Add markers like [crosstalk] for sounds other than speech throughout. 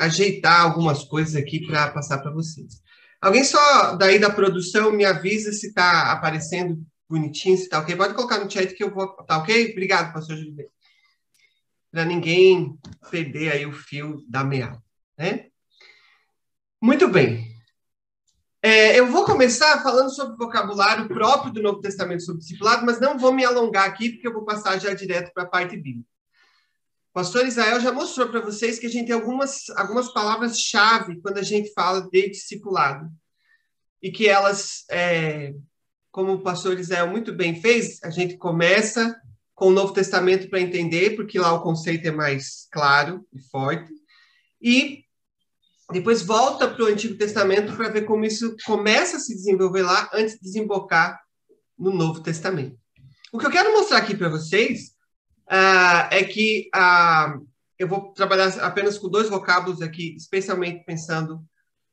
ajeitar algumas coisas aqui para passar para vocês. Alguém só daí da produção me avisa se está aparecendo bonitinho, se está ok. Pode colocar no chat que eu vou. Tá ok? Obrigado, pastor Gilberto. Para ninguém perder aí o fio da meada, né? Muito bem. É, eu vou começar falando sobre o vocabulário próprio do Novo Testamento sobre discipulado, mas não vou me alongar aqui, porque eu vou passar já direto para a parte bíblica. Pastor Israel já mostrou para vocês que a gente tem algumas, algumas palavras-chave quando a gente fala de discipulado. E que elas, é, como o pastor Israel muito bem fez, a gente começa com o Novo Testamento para entender, porque lá o conceito é mais claro e forte. E depois volta para o Antigo Testamento para ver como isso começa a se desenvolver lá antes de desembocar no Novo Testamento. O que eu quero mostrar aqui para vocês uh, é que uh, eu vou trabalhar apenas com dois vocábulos aqui, especialmente pensando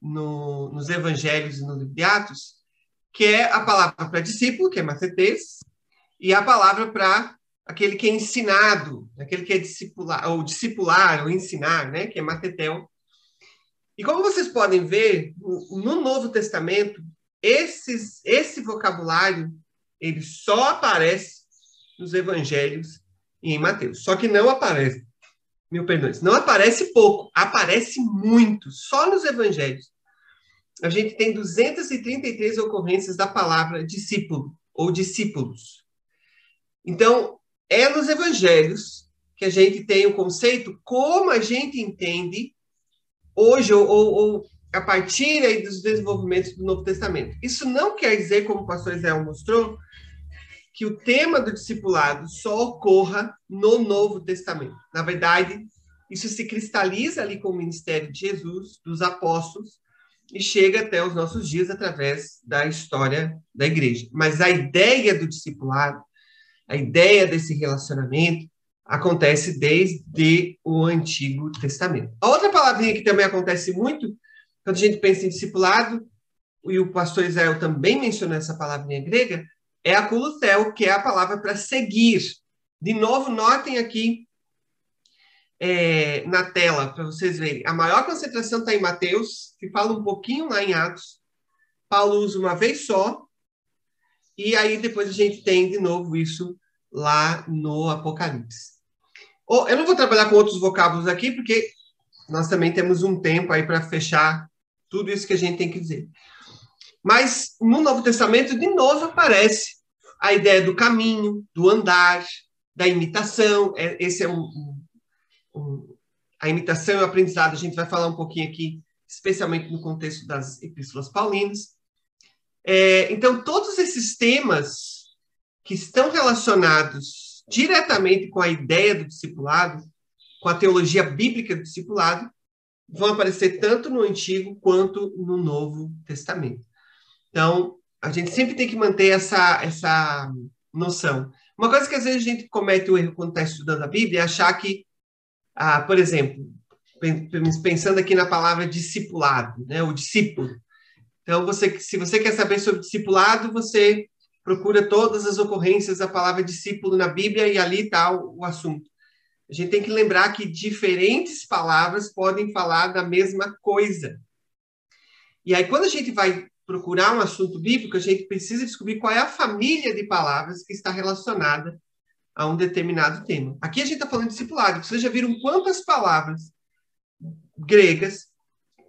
no, nos Evangelhos e no livro de Atos, que é a palavra para discípulo, que é macetes, e a palavra para aquele que é ensinado, aquele que é discipular, ou discipular, ou ensinar, né, que é matetel, e como vocês podem ver, no Novo Testamento, esses, esse vocabulário ele só aparece nos evangelhos e em Mateus. Só que não aparece, mil perdões, não aparece pouco, aparece muito, só nos evangelhos. A gente tem 233 ocorrências da palavra discípulo ou discípulos. Então, é nos evangelhos que a gente tem o conceito como a gente entende hoje ou, ou, a partir dos desenvolvimentos do Novo Testamento. Isso não quer dizer, como o pastor Israel mostrou, que o tema do discipulado só ocorra no Novo Testamento. Na verdade, isso se cristaliza ali com o ministério de Jesus, dos apóstolos, e chega até os nossos dias através da história da igreja. Mas a ideia do discipulado, a ideia desse relacionamento, acontece desde o Antigo Testamento. A outra palavrinha que também acontece muito, quando a gente pensa em discipulado, e o pastor Israel também mencionou essa palavrinha grega, é a kulutel, que é a palavra para seguir. De novo, notem aqui é, na tela, para vocês verem. A maior concentração está em Mateus, que fala um pouquinho lá em Atos. Paulo usa uma vez só, e aí depois a gente tem de novo isso lá no Apocalipse. Eu não vou trabalhar com outros vocábulos aqui, porque nós também temos um tempo aí para fechar tudo isso que a gente tem que dizer. Mas no Novo Testamento, de novo, aparece a ideia do caminho, do andar, da imitação. É, esse é um, um, a imitação e o aprendizado. A gente vai falar um pouquinho aqui, especialmente no contexto das epístolas paulinas. É, então, todos esses temas que estão relacionados diretamente com a ideia do discipulado, com a teologia bíblica do discipulado, vão aparecer tanto no Antigo quanto no Novo Testamento. Então, a gente sempre tem que manter essa, essa noção. Uma coisa que às vezes a gente comete o erro quando está estudando a Bíblia é achar que, ah, por exemplo, pensando aqui na palavra discipulado, né, o discípulo. Então, você, se você quer saber sobre discipulado, você procura todas as ocorrências da palavra discípulo na Bíblia e ali está o, o assunto. A gente tem que lembrar que diferentes palavras podem falar da mesma coisa. E aí, quando a gente vai procurar um assunto bíblico, a gente precisa descobrir qual é a família de palavras que está relacionada a um determinado tema. Aqui a gente está falando de discipulado. Vocês já viram quantas palavras gregas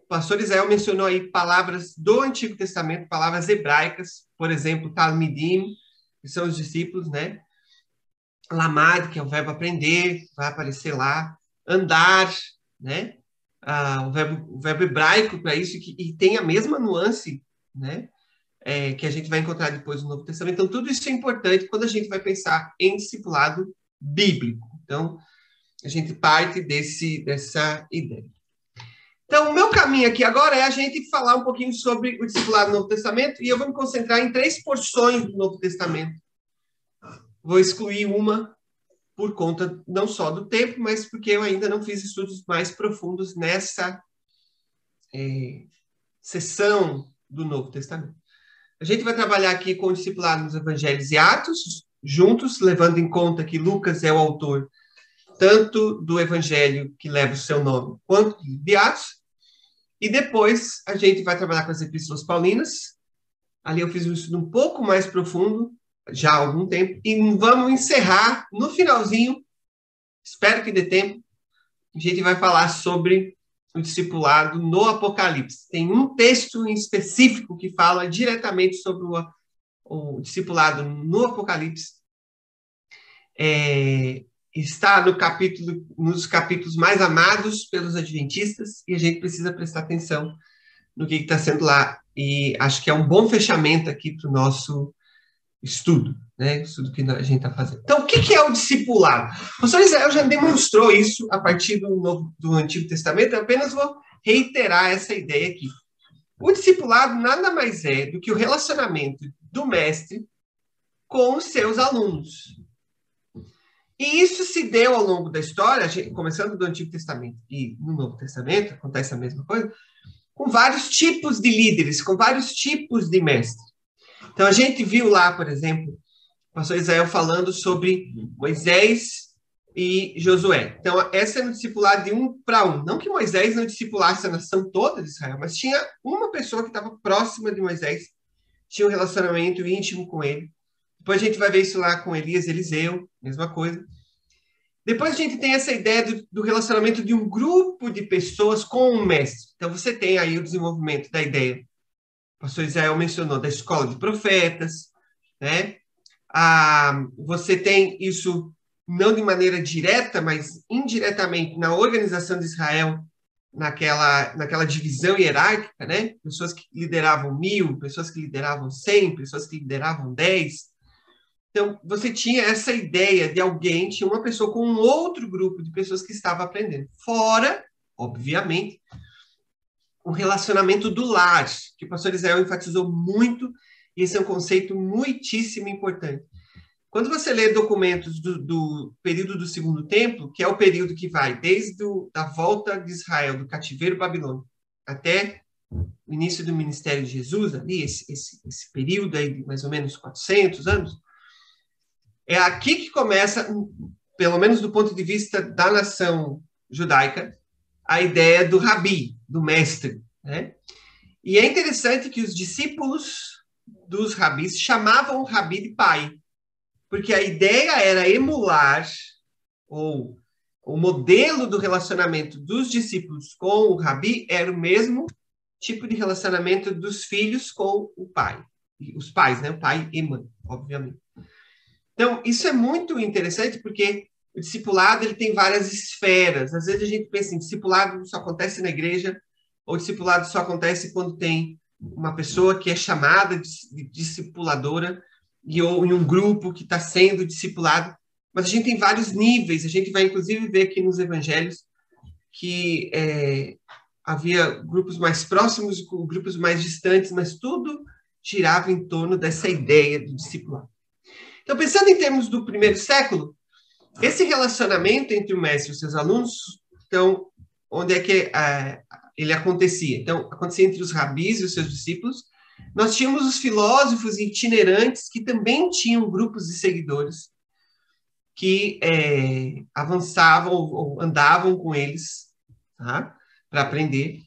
o pastor Israel mencionou aí palavras do Antigo Testamento, palavras hebraicas, por exemplo, talmidim, que são os discípulos, né? Lamad, que é o verbo aprender, vai aparecer lá. Andar, né? Ah, o, verbo, o verbo hebraico para isso, que, e tem a mesma nuance, né? É, que a gente vai encontrar depois no Novo Testamento. Então, tudo isso é importante quando a gente vai pensar em discipulado bíblico. Então, a gente parte desse, dessa ideia. Então, o meu caminho aqui agora é a gente falar um pouquinho sobre o discipulado do Novo Testamento e eu vou me concentrar em três porções do Novo Testamento. Vou excluir uma por conta não só do tempo, mas porque eu ainda não fiz estudos mais profundos nessa é, sessão do Novo Testamento. A gente vai trabalhar aqui com o discipulado nos Evangelhos e Atos, juntos, levando em conta que Lucas é o autor tanto do evangelho que leva o seu nome, quanto de Atos. E depois a gente vai trabalhar com as epístolas paulinas. Ali eu fiz um estudo um pouco mais profundo, já há algum tempo, e vamos encerrar no finalzinho, espero que dê tempo, a gente vai falar sobre o discipulado no Apocalipse. Tem um texto em específico que fala diretamente sobre o, o discipulado no Apocalipse. É, está no capítulo, nos capítulos mais amados pelos adventistas e a gente precisa prestar atenção no que está sendo lá. E acho que é um bom fechamento aqui para o nosso estudo, né? Estudo que a gente está fazendo. Então, o que, que, é o discipulado? O pastor Israel já demonstrou isso a partir do, Novo, do Antigo Testamento, eu apenas vou reiterar essa ideia aqui. O discipulado nada mais é do que o relacionamento do mestre com os seus alunos. E isso se deu ao longo da história, começando do Antigo Testamento e no Novo Testamento, acontece a mesma coisa, com vários tipos de líderes, com vários tipos de mestres. Então, a gente viu lá, por exemplo, o pastor Israel falando sobre Moisés e Josué. Então, essa é no discipulado de um para um. Não que Moisés não discipulasse a nação toda de Israel, mas tinha uma pessoa que estava próxima de Moisés, tinha um relacionamento íntimo com ele. Depois a gente vai ver isso lá com Elias, Eliseu, mesma coisa. Depois a gente tem essa ideia do, do, relacionamento de um grupo de pessoas com um mestre. Então você tem aí o desenvolvimento da ideia pastor Israel mencionou, da escola de profetas, né? Ah, você tem isso não de maneira direta, mas indiretamente na organização de Israel, naquela, naquela divisão hierárquica, né? Pessoas que lideravam mil, pessoas que lideravam cem, pessoas que lideravam dez. Então, você tinha essa ideia de alguém, tinha uma pessoa com um outro grupo de pessoas que estava aprendendo. Fora, obviamente, o relacionamento do lar, que o pastor Israel enfatizou muito, e esse é um conceito muitíssimo importante. Quando você lê documentos do, do período do Segundo Templo, que é o período que vai desde a volta de Israel, do cativeiro babilônico, até o início do ministério de Jesus, ali, esse, esse, esse período aí de mais ou menos 400 anos, é aqui que começa, pelo menos do ponto de vista da nação judaica, a ideia do rabi, do mestre. Né? E é interessante que os discípulos dos rabis chamavam o rabi de pai, porque a ideia era emular ou o modelo do relacionamento dos discípulos com o rabi era o mesmo tipo de relacionamento dos filhos com o pai, os pais, né, o pai e mãe, obviamente. Então, isso é muito interessante porque o discipulado ele tem várias esferas. Às vezes a gente pensa em discipulado só acontece na igreja, ou discipulado só acontece quando tem uma pessoa que é chamada de discipuladora e ou em um grupo que está sendo discipulado. Mas a gente tem vários níveis. A gente vai inclusive ver aqui nos evangelhos que é, havia grupos mais próximos grupos mais distantes, mas tudo girava em torno dessa ideia do discipulado. Então, pensando em termos do primeiro século, esse relacionamento entre o mestre e os seus alunos, então, onde é que é, ele acontecia? Então, acontecia entre os rabis e os seus discípulos. Nós tínhamos os filósofos itinerantes que também tinham grupos de seguidores que é, avançavam ou andavam com eles tá? para aprender.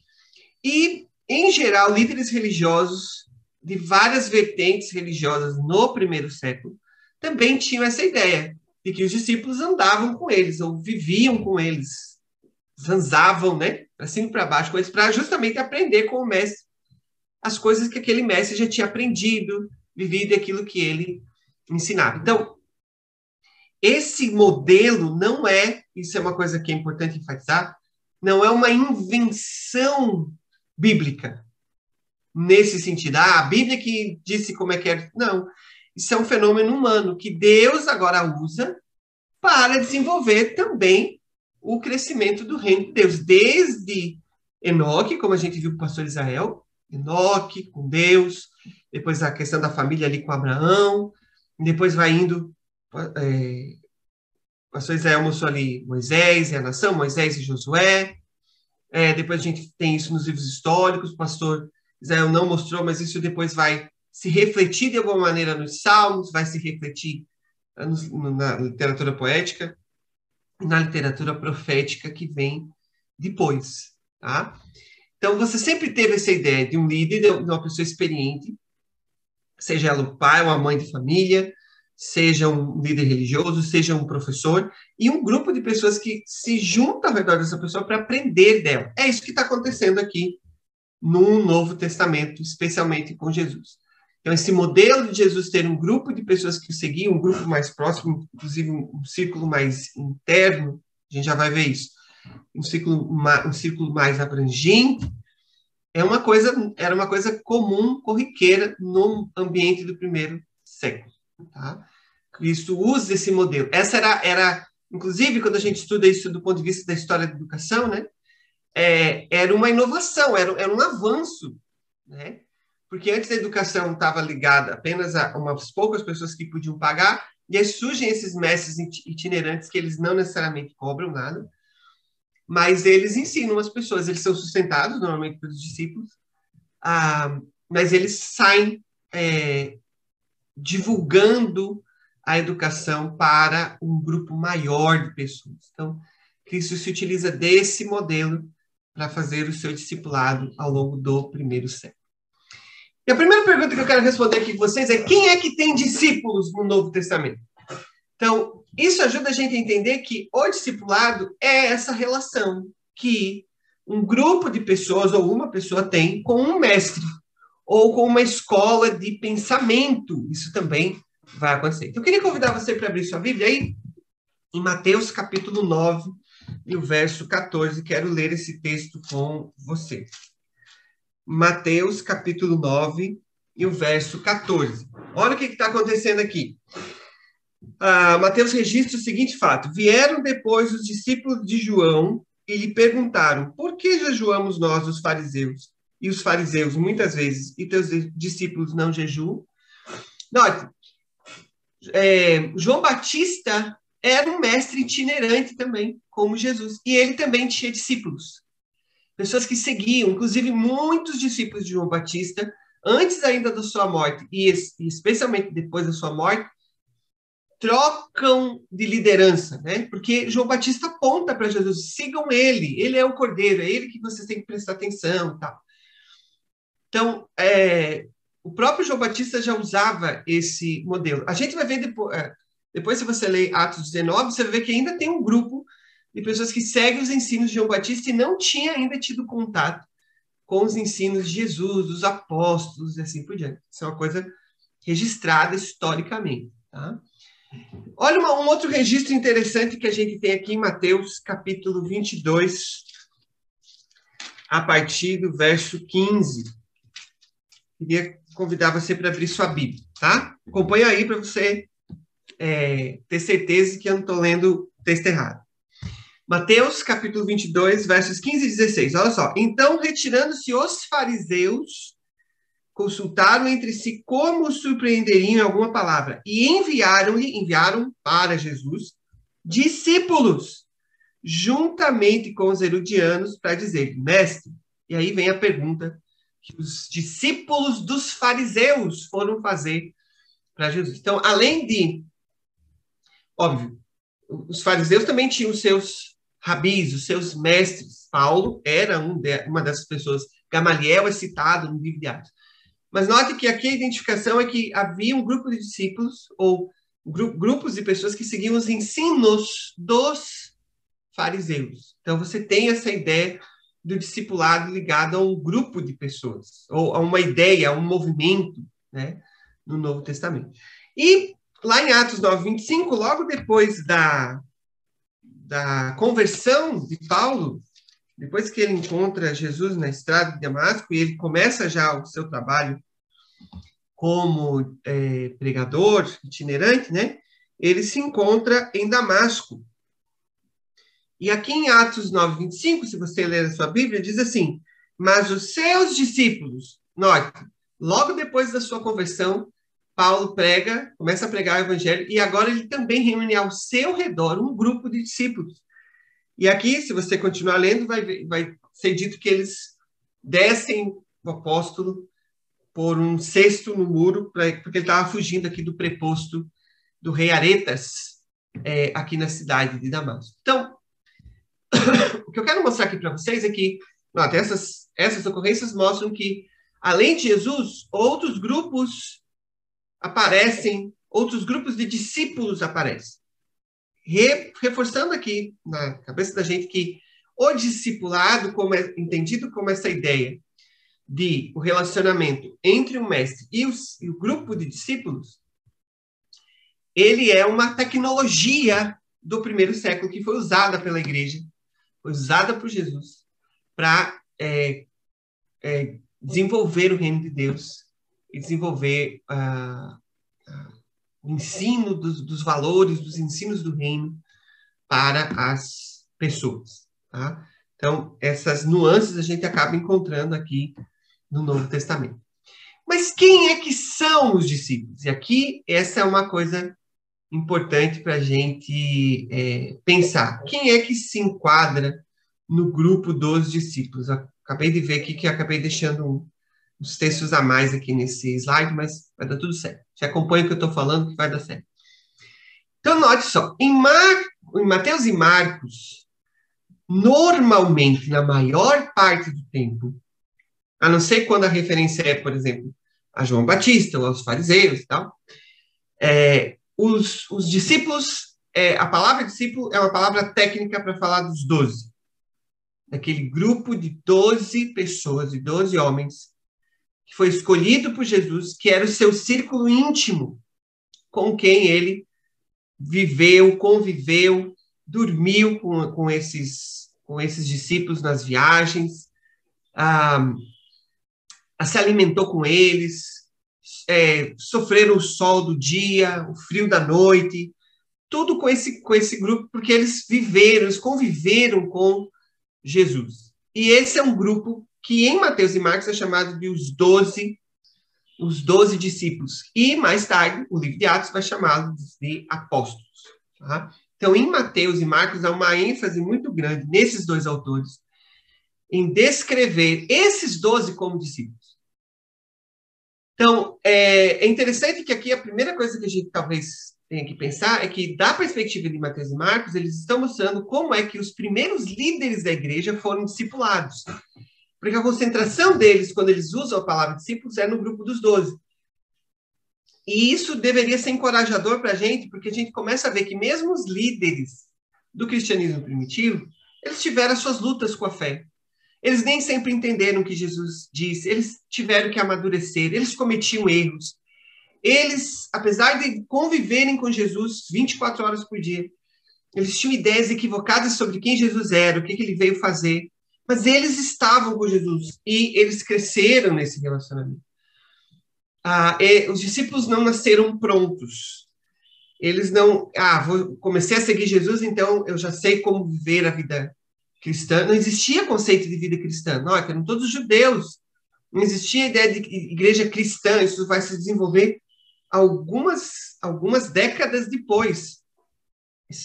E, em geral, líderes religiosos de várias vertentes religiosas no primeiro século também tinham essa ideia de que os discípulos andavam com eles, ou viviam com eles, zanzavam, né, para cima e para baixo com eles, para justamente aprender com o mestre as coisas que aquele mestre já tinha aprendido, vivido aquilo que ele ensinava. Então, esse modelo não é, isso é uma coisa que é importante enfatizar, não é uma invenção bíblica. Nesse sentido, ah, a Bíblia que disse como é que é. Não, isso é um fenômeno humano que Deus agora usa para desenvolver também o crescimento do reino de Deus, desde Enoque, como a gente viu com o pastor Israel, Enoque com Deus, depois a questão da família ali com Abraão, depois vai indo, é, o pastor Israel mostrou ali Moisés e a nação, Moisés e Josué, é, depois a gente tem isso nos livros históricos, o pastor Israel não mostrou, mas isso depois vai se refletir de alguma maneira nos salmos, vai se refletir na literatura poética. e na literatura profética que vem depois, tá? Então, você sempre teve essa ideia de um líder, de uma pessoa experiente, seja ela o pai ou a mãe de família, seja um líder religioso, seja um professor, e um grupo de pessoas que se juntam ao redor dessa pessoa para aprender dela. É isso que está acontecendo aqui no Novo Testamento, especialmente com Jesus. Então, esse modelo de Jesus ter um grupo de pessoas que o seguiam, um grupo mais próximo, inclusive um, círculo mais interno, a gente já vai ver isso, um círculo, um círculo mais abrangente, é uma coisa, era uma coisa comum, corriqueira, no ambiente do primeiro século. Tá? Cristo usa esse modelo. Essa era, era, inclusive, quando a gente estuda isso do ponto de vista da história da educação, né? É, era uma inovação, era, era um avanço, né? Porque antes a educação estava ligada apenas a umas poucas pessoas que podiam pagar, e aí surgem esses mestres itinerantes que eles não necessariamente cobram nada, mas eles ensinam as pessoas, eles são sustentados normalmente pelos discípulos, ah, mas eles saem é, divulgando a educação para um grupo maior de pessoas. Então, Cristo se utiliza desse modelo para fazer o seu discipulado ao longo do primeiro século. E a primeira pergunta que eu quero responder aqui com vocês é: quem é que tem discípulos no Novo Testamento? Então, isso ajuda a gente a entender que o discipulado é essa relação que um grupo de pessoas ou uma pessoa tem com um mestre ou com uma escola de pensamento. Isso também vai acontecer. Então, eu queria convidar você para abrir sua Bíblia aí em Mateus capítulo 9 e o verso 14. Quero ler esse texto com você. Mateus capítulo 9 e o verso 14. Olha o que está acontecendo aqui ah, Mateus registra o seguinte fato: vieram depois os discípulos de João e lhe perguntaram: por que jejuamos nós, os fariseus? E os fariseus, muitas vezes, e teus discípulos não jejuam? Note, é, João Batista era um mestre itinerante também, como Jesus, e ele também tinha discípulos, pessoas que seguiam, inclusive muitos discípulos de João Batista, antes ainda da sua morte e especialmente depois da sua morte, trocam de liderança, né? Porque João Batista aponta para Jesus, sigam ele, ele é o cordeiro, é ele que vocês têm que prestar atenção, tal. Então, é, o próprio João Batista já usava esse modelo. A gente vai ver depois, é, depois se você ler Atos 19, você vai ver que ainda tem um grupo de pessoas que seguem os ensinos de João Batista e não tinha ainda tido contato com os ensinos de Jesus, dos apóstolos e assim por diante. Isso é uma coisa registrada historicamente, tá? Olha uma, um outro registro interessante que a gente tem aqui em Mateus, capítulo 22, a partir do verso 15. Queria convidar você para abrir sua Bíblia, tá? Acompanha aí para você é, ter certeza que eu não estou lendo texto errado. Mateus, capítulo 22, versos 15 e 16. Olha só. Então, retirando-se os fariseus consultaram entre si como surpreenderiam alguma palavra e enviaram-lhe, enviaram para Jesus discípulos, juntamente com os herodianos, para dizer, mestre. E aí vem a pergunta que os discípulos dos fariseus foram fazer para Jesus. Então, além de, óbvio, os fariseus também tinham seus rabis, os seus mestres. Paulo era um de, uma dessas pessoas. Gamaliel é citado no livro de Atos. Mas note que aqui a identificação é que havia um grupo de discípulos, ou gru grupos de pessoas que seguiam os ensinos dos fariseus. Então você tem essa ideia do discipulado ligado a um grupo de pessoas, ou a uma ideia, a um movimento, né, no Novo Testamento. E lá em Atos 9, 25, logo depois da, da conversão de Paulo, depois que ele encontra Jesus na estrada de Damasco e ele começa já o seu trabalho como é, pregador itinerante, né? Ele se encontra em Damasco. E aqui em Atos 9, 25, se você ler a sua Bíblia, diz assim: Mas os seus discípulos, note, logo depois da sua conversão, Paulo prega, começa a pregar o evangelho, e agora ele também reúne ao seu redor um grupo de discípulos. E aqui, se você continuar lendo, vai, vai ser dito que eles descem o apóstolo por um cesto no muro, pra, porque ele estava fugindo aqui do preposto do rei Aretas, é, aqui na cidade de Damasco. Então, [coughs] o que eu quero mostrar aqui para vocês é que essas, essas ocorrências mostram que, além de Jesus, outros grupos aparecem, outros grupos de discípulos aparecem. Re, reforçando aqui na cabeça da gente que o discipulado, como é entendido como essa ideia de o relacionamento entre o mestre e, os, e o grupo de discípulos, ele é uma tecnologia do primeiro século que foi usada pela igreja, foi usada por Jesus para é, é, desenvolver o reino de Deus e desenvolver uh, o ensino dos, dos, valores, dos ensinos do reino para as pessoas. Tá? Então, essas nuances a gente acaba encontrando aqui no Novo Testamento. Mas quem é que são os discípulos? E aqui, essa é uma coisa importante para a gente é, pensar. Quem é que se enquadra no grupo dos discípulos? Acabei de ver aqui que acabei deixando um, uns textos a mais aqui nesse slide, mas vai dar tudo certo. Você acompanha o que eu estou falando, que vai dar certo. Então, note só, em, Mar... em Mateus e Marcos, normalmente, na maior parte do tempo, a não ser quando a referência é, por exemplo, a João Batista ou aos fariseus e tal, é, os, os discípulos, é, a palavra discípulo é uma palavra técnica para falar dos doze. Daquele grupo de doze pessoas, de doze homens, que foi escolhido por Jesus, que era o seu círculo íntimo, com quem ele viveu, conviveu, dormiu com, com, esses, com esses discípulos nas viagens, ah, se alimentou com eles, é, sofreram o sol do dia, o frio da noite, tudo com esse, com esse grupo, porque eles viveram, eles conviveram com Jesus. E esse é um grupo que em Mateus e Marcos é chamado de os doze, os doze discípulos. E mais tarde, o livro de Atos vai chamá-los de apóstolos. Tá? Então, em Mateus e Marcos há uma ênfase muito grande nesses dois autores em descrever esses doze como discípulos. Então, é, é, interessante que aqui a primeira coisa que a gente talvez tenha que pensar é que, da perspectiva de Mateus e Marcos, eles estão mostrando como é que os primeiros líderes da igreja foram discipulados. Porque a concentração deles, quando eles usam a palavra discípulos, é no grupo dos doze. E isso deveria ser encorajador para a gente, porque a gente começa a ver que mesmo os líderes do cristianismo primitivo, eles tiveram as suas lutas com a fé. Eles nem sempre entenderam o que Jesus disse, eles tiveram que amadurecer, eles cometiam erros. Eles, apesar de conviverem com Jesus 24 horas por dia, eles tinham ideias equivocadas sobre quem Jesus era, o que, que ele veio fazer, mas eles estavam com Jesus e eles cresceram nesse relacionamento. Ah, os discípulos não nasceram prontos. Eles não, ah, vou, comecei a seguir Jesus, então eu já sei como viver a vida cristã, não existia conceito de vida cristã. Não, eram todos judeus. Não existia ideia de igreja cristã. Isso vai se desenvolver algumas, algumas décadas depois.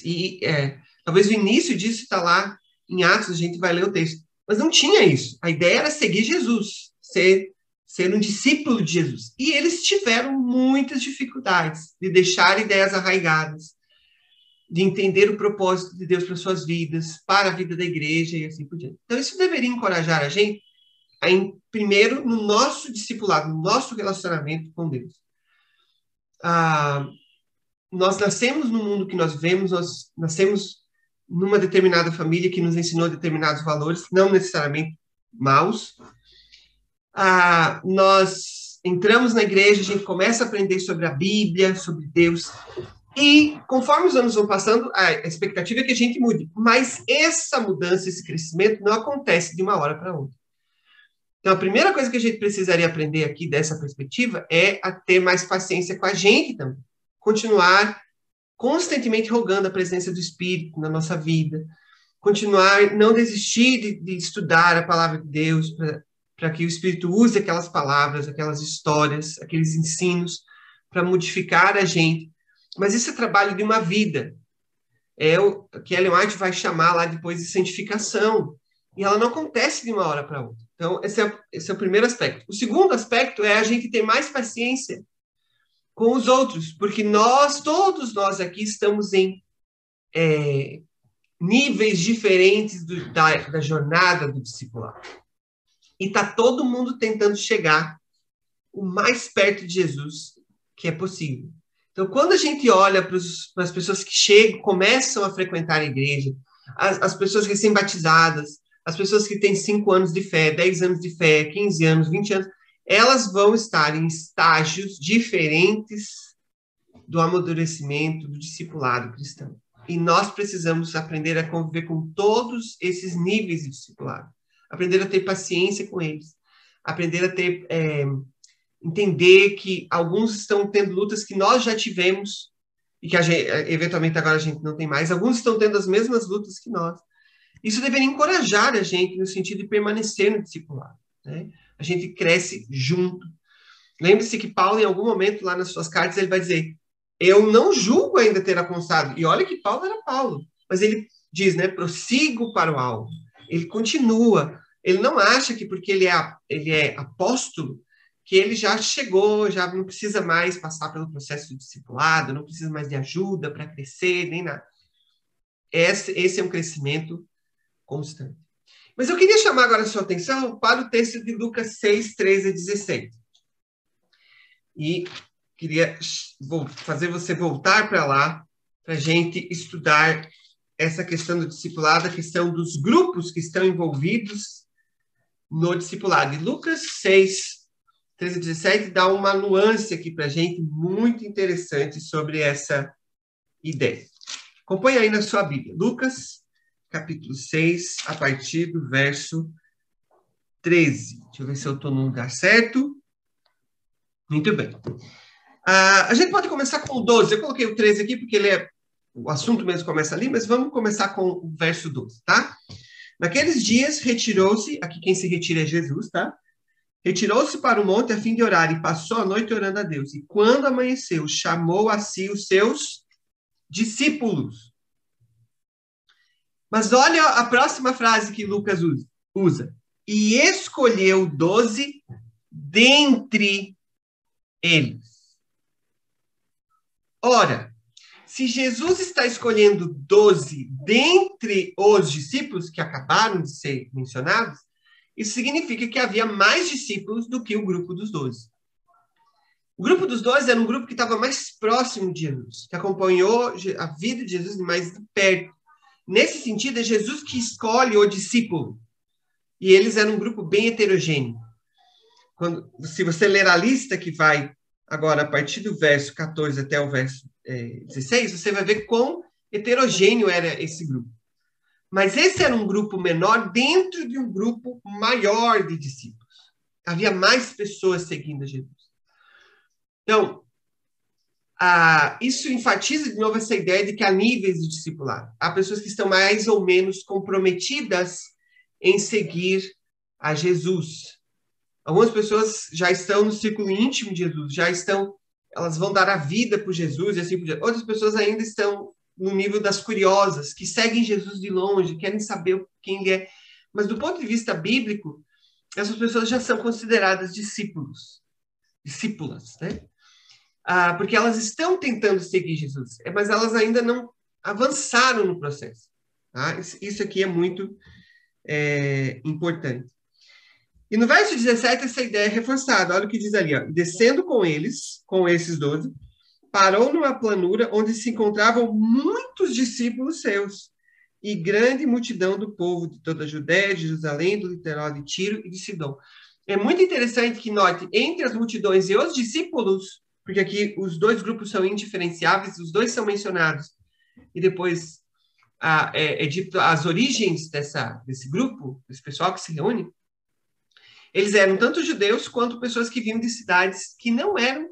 E é, talvez o início disso está lá em Atos, a gente vai ler o texto. Mas não tinha isso. A ideia era seguir Jesus, ser, ser um discípulo de Jesus. E eles tiveram muitas dificuldades de deixar ideias arraigadas, de entender o propósito de Deus para suas vidas, para a vida da igreja e assim por diante. Então, isso deveria encorajar a gente, a, primeiro, no nosso discipulado, no nosso relacionamento com Deus. Ah, nós nascemos no mundo que nós vemos, nós nascemos numa determinada família que nos ensinou determinados valores, não necessariamente maus. Ah, nós entramos na igreja, a gente começa a aprender sobre a Bíblia, sobre Deus, e conforme os anos vão passando, a expectativa é que a gente mude. Mas essa mudança, esse crescimento, não acontece de uma hora para outra. Então, a primeira coisa que a gente precisaria aprender aqui dessa perspectiva é a ter mais paciência com a gente também. Continuar constantemente rogando a presença do Espírito na nossa vida. Continuar, não desistir de, de estudar a palavra de Deus para que o Espírito use aquelas palavras, aquelas histórias, aqueles ensinos para modificar a gente mas isso é trabalho de uma vida. É o que Ellen White vai chamar lá depois de santificação. E ela não acontece de uma hora para outra. Então, esse é, esse é o primeiro aspecto. O segundo aspecto é a gente ter mais paciência com os outros, porque nós, todos nós aqui, estamos em é, níveis diferentes do, da, da jornada do discipulado. E está todo mundo tentando chegar o mais perto de Jesus que é possível. Então, quando a gente olha para as pessoas que chegam, começam a frequentar a igreja, as, as pessoas recém-batizadas, as pessoas que têm 5 anos de fé, 10 anos de fé, 15 anos, 20 anos, elas vão estar em estágios diferentes do amadurecimento, do discipulado cristão. E nós precisamos aprender a conviver com todos esses níveis de discipulado. Aprender a ter paciência com eles. Aprender a ter é, entender que alguns estão tendo lutas que nós já tivemos e que gente, eventualmente agora a gente não tem mais. Alguns estão tendo as mesmas lutas que nós. Isso deveria encorajar a gente no sentido de permanecer no discipulado. Né? A gente cresce junto. Lembre-se que Paulo, em algum momento lá nas suas cartas, ele vai dizer: Eu não julgo ainda ter alcançado. E olha que Paulo era Paulo. Mas ele diz, né? Prossigo para o alvo. Ele continua. Ele não acha que porque ele é, ele é apóstolo, que ele já chegou, já não precisa mais passar pelo processo de discipulado, não precisa mais de ajuda para crescer, nem nada. Esse, esse é um crescimento constante. Mas eu queria chamar agora a sua atenção para o texto de Lucas 6, 13 a 16. E queria fazer você voltar para lá, para a gente estudar essa questão do discipulado, a questão dos grupos que estão envolvidos no discipulado. E Lucas 6, 13 e 17 dá uma nuance aqui para a gente muito interessante sobre essa ideia. Acompanhe aí na sua Bíblia. Lucas, capítulo 6, a partir do verso 13. Deixa eu ver se eu estou no lugar certo. Muito bem. Uh, a gente pode começar com o 12. Eu coloquei o 13 aqui porque ele é. O assunto mesmo começa ali, mas vamos começar com o verso 12, tá? Naqueles dias retirou-se, aqui quem se retira é Jesus, tá? Retirou-se para o monte a fim de orar e passou a noite orando a Deus. E quando amanheceu, chamou a si os seus discípulos. Mas olha a próxima frase que Lucas usa. E escolheu doze dentre eles. Ora, se Jesus está escolhendo doze dentre os discípulos que acabaram de ser mencionados, isso significa que havia mais discípulos do que o grupo dos doze. O grupo dos doze era um grupo que estava mais próximo de Jesus, que acompanhou a vida de Jesus mais de perto. Nesse sentido, é Jesus que escolhe o discípulo. E eles eram um grupo bem heterogêneo. Quando, se você ler a lista que vai agora a partir do verso 14 até o verso é, 16, você vai ver quão heterogêneo era esse grupo. Mas esse era um grupo menor dentro de um grupo maior de discípulos. Havia mais pessoas seguindo Jesus. Então, ah, isso enfatiza de novo essa ideia de que há níveis de discipulado. Há pessoas que estão mais ou menos comprometidas em seguir a Jesus. Algumas pessoas já estão no círculo íntimo de Jesus, já estão, elas vão dar a vida por Jesus e assim por diante. Outras pessoas ainda estão no nível das curiosas, que seguem Jesus de longe, querem saber quem ele é. Mas do ponto de vista bíblico, essas pessoas já são consideradas discípulos, discípulas, né? Ah, porque elas estão tentando seguir Jesus, é, mas elas ainda não avançaram no processo. Tá? Isso aqui é muito é, importante. E no verso 17, essa ideia é reforçada. Olha o que diz ali. Ó. Descendo com eles, com esses doze, parou numa planura onde se encontravam muitos discípulos seus e grande multidão do povo de toda a Judéia, de Jerusalém, do litoral de Tiro e de Sidom. É muito interessante que note, entre as multidões e os discípulos, porque aqui os dois grupos são indiferenciáveis, os dois são mencionados, e depois ah, é, é as origens dessa, desse grupo, desse pessoal que se reúne, eles eram tanto judeus quanto pessoas que vinham de cidades que não eram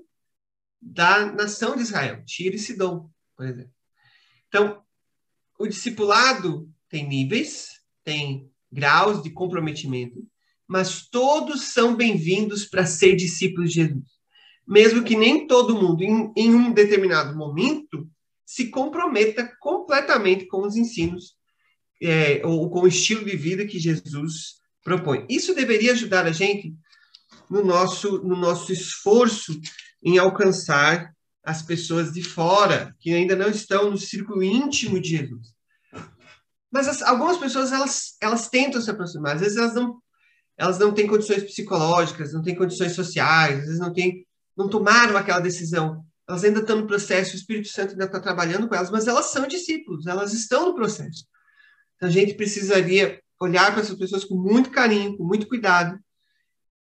da nação de Israel, Tiro e Sidom, por exemplo. Então, o discipulado tem níveis, tem graus de comprometimento, mas todos são bem-vindos para ser discípulos de Jesus. Mesmo que nem todo mundo, em, em, um determinado momento, se comprometa completamente com os ensinos é, ou com o estilo de vida que Jesus propõe. Isso deveria ajudar a gente no nosso, no nosso esforço em alcançar as pessoas de fora, que ainda não estão no círculo íntimo de Jesus. Mas as, algumas pessoas, elas, elas tentam se aproximar. Às vezes elas não, elas não têm condições psicológicas, não têm condições sociais, às vezes não, têm, não tomaram aquela decisão. Elas ainda estão no processo, o Espírito Santo ainda está trabalhando com elas, mas elas são discípulos, elas estão no processo. Então, a gente precisaria olhar para essas pessoas com muito carinho, com muito cuidado,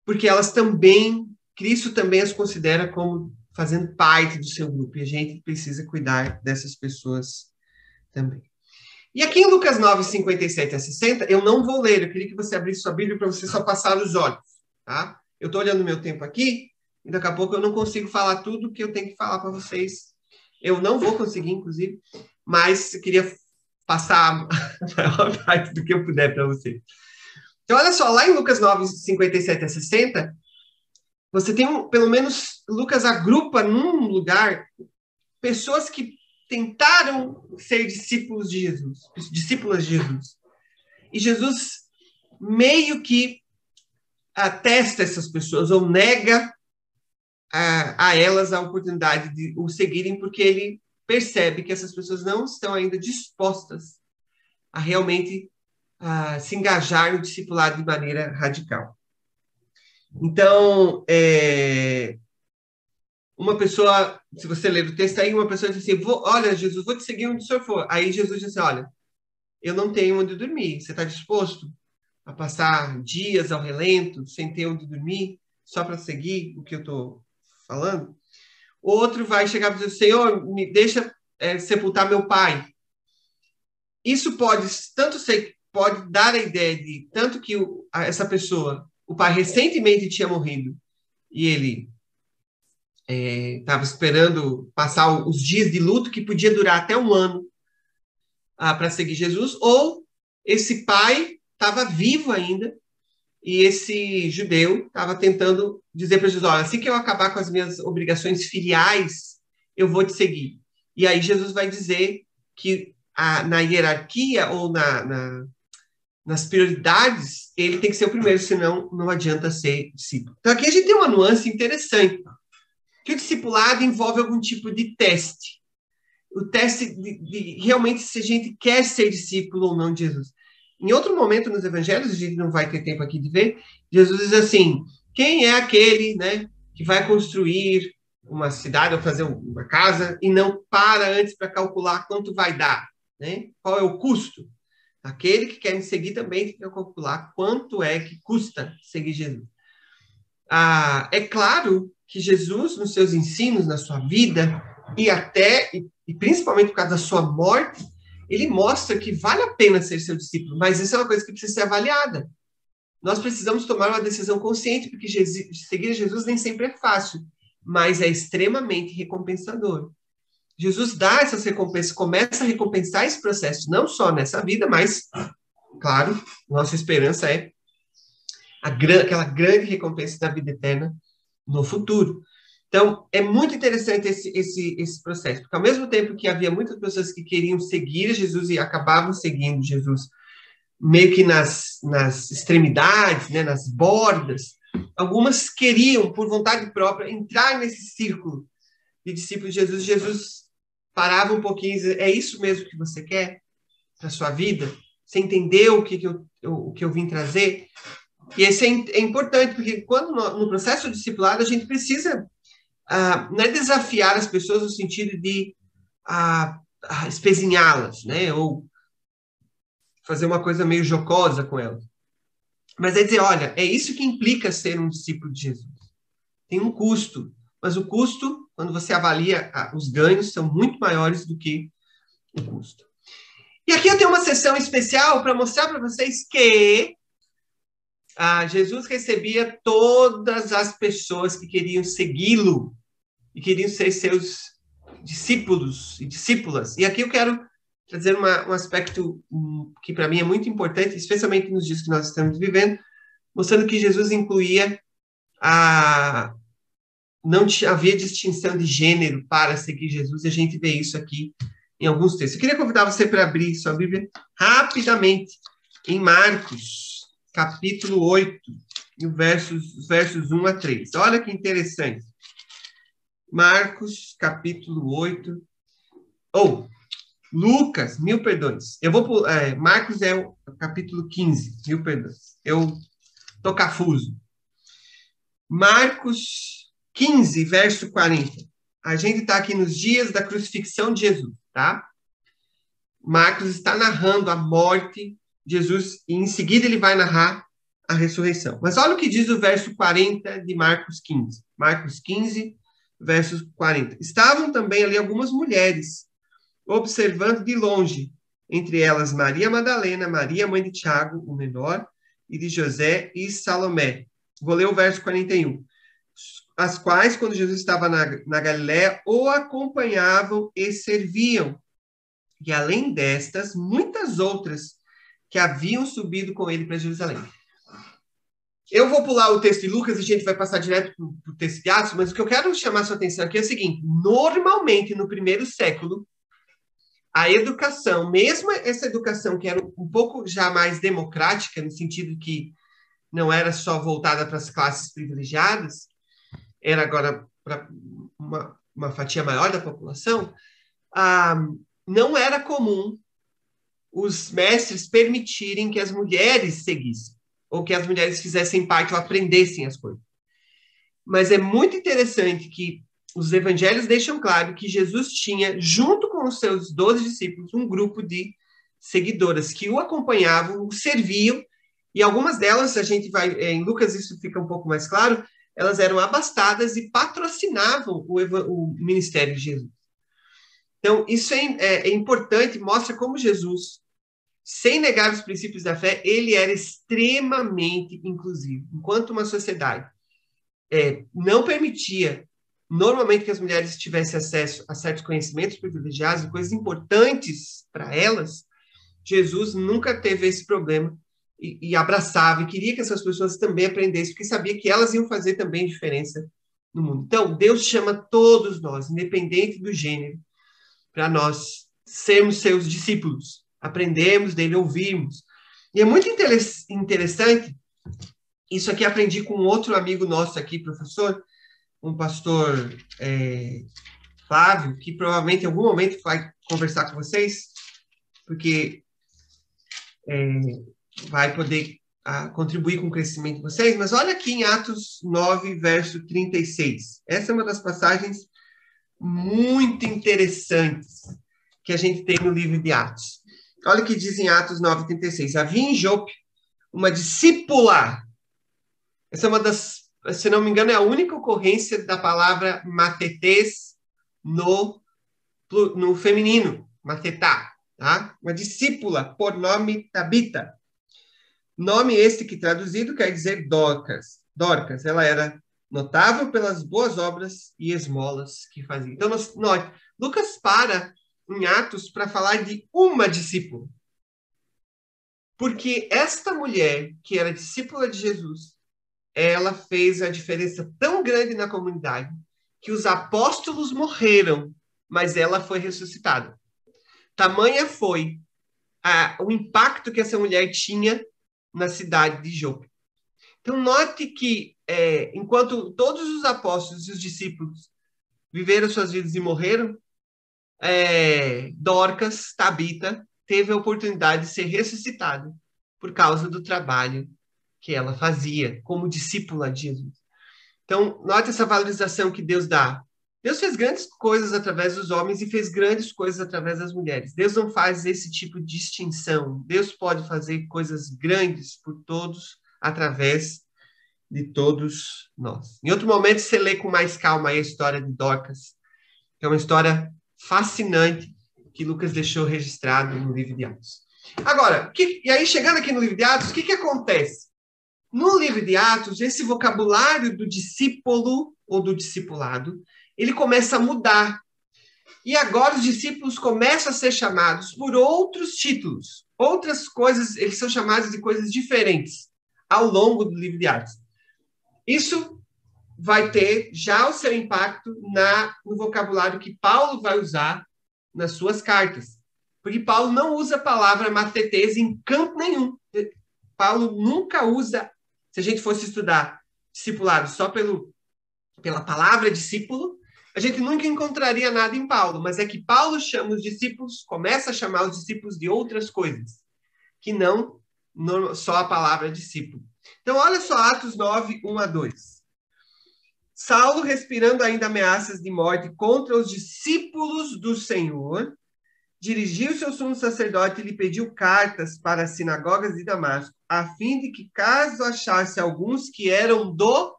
porque elas também, Cristo também as considera como fazendo parte do seu grupo, e a gente precisa cuidar dessas pessoas também. E aqui em Lucas 9, 57 a 60, eu não vou ler, eu queria que você abrisse sua Bíblia para você só passar os olhos, tá? Eu estou olhando meu tempo aqui, e daqui a pouco eu não consigo falar tudo que eu tenho que falar para vocês. Eu não vou conseguir, inclusive, mas queria passar a [laughs] maior parte do que eu puder para vocês. Então, olha só, lá em Lucas 9, 57 a 60, você tem um, pelo menos, Lucas agrupa num lugar pessoas que tentaram ser discípulos de Jesus, discípulas de Jesus. E Jesus meio que atesta essas pessoas ou nega a, a elas a oportunidade de o seguirem, porque ele percebe que essas pessoas não estão ainda dispostas a realmente a, se engajar no discipulado de maneira radical. Então, é, uma pessoa, se você ler o texto aí, uma pessoa diz assim: Olha, Jesus, vou te seguir onde o senhor for. Aí Jesus diz assim: Olha, eu não tenho onde dormir. Você está disposto a passar dias ao relento, sem ter onde dormir, só para seguir o que eu estou falando? Outro vai chegar e dizer: Senhor, me deixa é, sepultar meu pai. Isso pode tanto ser, pode dar a ideia de tanto que o, essa pessoa, o pai recentemente tinha morrido e ele estava é, esperando passar os dias de luto, que podia durar até um ano, ah, para seguir Jesus, ou esse pai estava vivo ainda e esse judeu estava tentando dizer para Jesus: olha, assim que eu acabar com as minhas obrigações filiais, eu vou te seguir. E aí Jesus vai dizer que a, na hierarquia ou na, na, nas prioridades, ele tem que ser o primeiro, senão não adianta ser discípulo. Então aqui a gente tem uma nuance interessante que o discipulado envolve algum tipo de teste. O teste de, de, realmente se a gente quer ser discípulo ou não de Jesus. Em outro momento nos evangelhos, a gente não vai ter tempo aqui de ver, Jesus diz assim: quem é aquele né, que vai construir uma cidade ou fazer uma casa e não para antes para calcular quanto vai dar? Né? Qual é o custo? Aquele que quer me seguir também tem que calcular quanto é que custa seguir Jesus. Ah, é claro que Jesus, nos seus ensinos, na sua vida, e até, e, e principalmente por causa da sua morte, ele mostra que vale a pena ser seu discípulo, mas isso é uma coisa que precisa ser avaliada. Nós precisamos tomar uma decisão consciente, porque Jesus, seguir Jesus nem sempre é fácil, mas é extremamente recompensador. Jesus dá essas recompensas, começa a recompensar esse processo, não só nessa vida, mas, claro, nossa esperança é aquela grande recompensa da vida eterna no futuro. Então, é muito interessante esse, esse, esse processo, porque ao mesmo tempo que havia muitas pessoas que queriam seguir Jesus e acabavam seguindo Jesus, meio que nas, nas extremidades, né, nas bordas, algumas queriam, por vontade própria, entrar nesse círculo de discípulos de Jesus. Jesus parava um pouquinho e dizia, é isso mesmo que você quer para sua vida? Você entendeu o que, que eu, eu, o que eu vim trazer? E isso é, é, importante, porque quando no, no processo discipulado a gente precisa uh, não é desafiar as pessoas no sentido de uh, uh, espezinhá-las, né? Ou fazer uma coisa meio jocosa com elas. Mas é dizer, olha, é isso que implica ser um discípulo de Jesus. Tem um custo, mas o custo, quando você avalia os ganhos, são muito maiores do que o custo. E aqui eu tenho uma sessão especial para mostrar para vocês que ah, Jesus recebia todas as pessoas que queriam segui-lo e queriam ser seus discípulos e discípulas. E aqui eu quero trazer uma, um aspecto um, que para mim é muito importante, especialmente nos dias que nós estamos vivendo, mostrando que Jesus incluía a não havia distinção de gênero para seguir Jesus, e a gente vê isso aqui em alguns textos. Eu queria convidar você para abrir sua Bíblia rapidamente em Marcos, capítulo 8, e versos, versos 1 a 3. Olha que interessante. Marcos, capítulo 8. Ou, oh, Lucas, mil perdões. Eu vou. É, Marcos é o capítulo 15, mil perdões. Eu tô cafuso. Marcos 15, verso 40. A gente está aqui nos dias da crucifixão de Jesus, tá? Marcos está narrando a morte de Jesus e em seguida ele vai narrar a ressurreição. Mas olha o que diz o verso 40 de Marcos 15. Marcos 15, verso 40. Estavam também ali algumas mulheres observando de longe, entre elas Maria Madalena, Maria mãe de Tiago, o menor, e de José e Salomé. Vou ler o verso 41. As quais, quando Jesus estava na, na Galiléia, o acompanhavam e serviam. E além destas, muitas outras que haviam subido com ele para Jerusalém. Eu vou pular o texto de Lucas e a gente vai passar direto para o texto de Atos, mas o que eu quero chamar sua atenção aqui é o seguinte: normalmente, no primeiro século, a educação, mesmo essa educação que era um pouco já mais democrática, no sentido que não era só voltada para as classes privilegiadas, era agora para uma, uma fatia maior da população, ah, não era comum os mestres permitirem que as mulheres seguissem, ou que as mulheres fizessem parte ou aprendessem as coisas. Mas é muito interessante que os evangelhos deixam claro que Jesus tinha, junto com os seus doze discípulos, um grupo de seguidoras que o acompanhavam, o serviam, e algumas delas, a gente vai, é, em Lucas isso fica um pouco mais claro, elas eram abastadas e patrocinavam o, o ministério de Jesus. Então, isso é, é, é importante, mostra como Jesus, sem negar os princípios da fé, ele era extremamente inclusivo. Enquanto uma sociedade é, não permitia normalmente que as mulheres tivessem acesso a certos conhecimentos privilegiados e coisas importantes para elas, Jesus nunca teve esse problema e, e, abraçava e queria que essas pessoas também aprendessem, porque sabia que elas iam fazer também diferença no mundo. Então, Deus chama todos nós, independente do gênero, para nós sermos seus discípulos, aprendemos dele, ouvimos. E é muito interessante, isso aqui aprendi com outro amigo nosso aqui, professor, um pastor é, Flávio, que provavelmente em algum momento vai conversar com vocês, porque é, vai poder a, contribuir com o crescimento de vocês. Mas olha aqui em Atos 9, verso 36. Essa é uma das passagens muito interessantes que a gente tem no livro de Atos. Olha o que diz em Atos 9, 36. Havia em Jope uma discípula. Essa é uma das se não me engano, é a única ocorrência da palavra matetes no, no feminino, matetá, tá? Uma discípula por nome Tabita. Nome este que traduzido quer dizer Dorcas. Dorcas, ela era notável pelas boas obras e esmolas que fazia. Então, nós, nós, Lucas para em Atos para falar de uma discípula. Porque esta mulher, que era discípula de Jesus, ela fez a diferença tão grande na comunidade que os apóstolos morreram, mas ela foi ressuscitada. Tamanha foi a, o impacto que essa mulher tinha na cidade de Jope. Então, note que, é, enquanto todos os apóstolos e os discípulos viveram suas vidas e morreram, é, Dorcas, Tabita, teve a oportunidade de ser ressuscitada por causa do trabalho que ela fazia como discípula de Jesus. Então, note essa valorização que Deus dá. Deus fez grandes coisas através dos homens e fez grandes coisas através das mulheres. Deus não faz esse tipo de distinção. Deus pode fazer coisas grandes por todos através de todos nós. Em outro momento, você lê com mais calma a história de Dorcas, que é uma história fascinante que Lucas deixou registrado no livro de Atos. Agora, que, e aí chegando aqui no livro de Atos, o que, que acontece? No livro de Atos, esse vocabulário do discípulo ou do discipulado, ele começa a mudar. E agora os discípulos começam a ser chamados por outros títulos, outras coisas, eles são chamados de coisas diferentes ao longo do livro de Atos. Isso vai ter já o seu impacto na, no vocabulário que Paulo vai usar nas suas cartas. Porque Paulo não usa a palavra matetese em canto nenhum. Paulo nunca usa se a gente fosse estudar discipulado só pelo, pela palavra discípulo, a gente nunca encontraria nada em Paulo, mas é que Paulo chama os discípulos, começa a chamar os discípulos de outras coisas, que não só a palavra discípulo. Então, olha só Atos 9, 1 a 2. Saulo, respirando ainda ameaças de morte contra os discípulos do Senhor, dirigiu-se ao sumo sacerdote e lhe pediu cartas para as sinagogas de Damasco, a fim de que, caso achasse alguns que eram do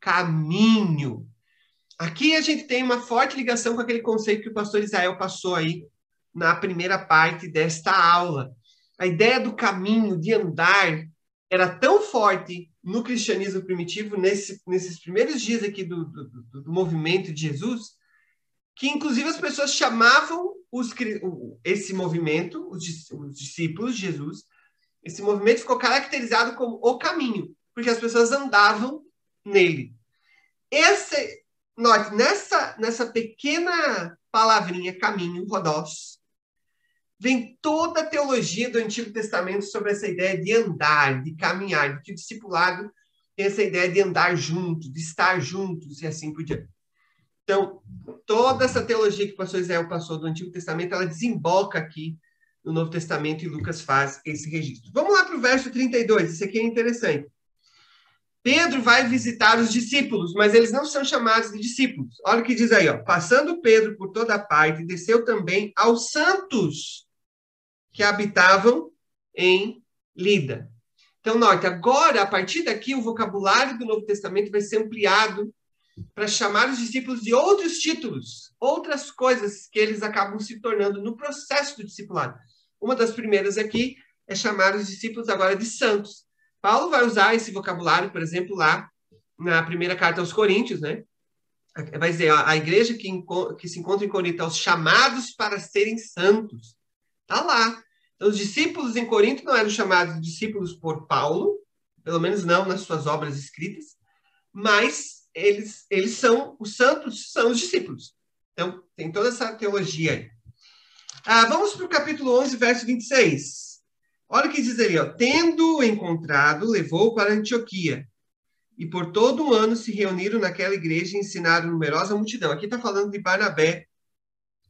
caminho. Aqui a gente tem uma forte ligação com aquele conceito que o pastor Israel passou aí na primeira parte desta aula. A ideia do caminho, de andar, era tão forte no cristianismo primitivo, nesse, nesses primeiros dias aqui do, do, do movimento de Jesus, que inclusive as pessoas chamavam os, esse movimento, os, os discípulos de Jesus, esse movimento ficou caracterizado como o caminho, porque as pessoas andavam nele. Esse, note, nessa, nessa pequena palavrinha caminho, rodós, vem toda a teologia do Antigo Testamento sobre essa ideia de andar, de caminhar, de que o discipulado tem essa ideia de andar juntos, de estar juntos e assim por diante. Então, toda essa teologia que o pastor Israel passou do Antigo Testamento, ela desemboca aqui no Novo Testamento e Lucas faz esse registro. Vamos lá para o verso 32, isso aqui é interessante. Pedro vai visitar os discípulos, mas eles não são chamados de discípulos. Olha o que diz aí, ó. Passando Pedro por toda parte, desceu também aos santos que habitavam em Lida. Então, note, agora, a partir daqui, o vocabulário do Novo Testamento vai ser ampliado para chamar os discípulos de outros títulos, outras coisas que eles acabam se tornando no processo do discipulado. Uma das primeiras aqui é chamar os discípulos agora de santos. Paulo vai usar esse vocabulário, por exemplo, lá na primeira carta aos Coríntios, né? Vai dizer, a igreja que, que se encontra em Corinto, aos chamados para serem santos. Está lá. Então, os discípulos em Corinto não eram chamados discípulos por Paulo, pelo menos não nas suas obras escritas, mas eles, eles são, os santos são os discípulos. Então, tem toda essa teologia aí. Ah, vamos para o capítulo 11, verso 26. Olha o que diz ali, ó. Tendo encontrado, levou para Antioquia. E por todo um ano se reuniram naquela igreja e ensinaram numerosa multidão. Aqui está falando de Barnabé.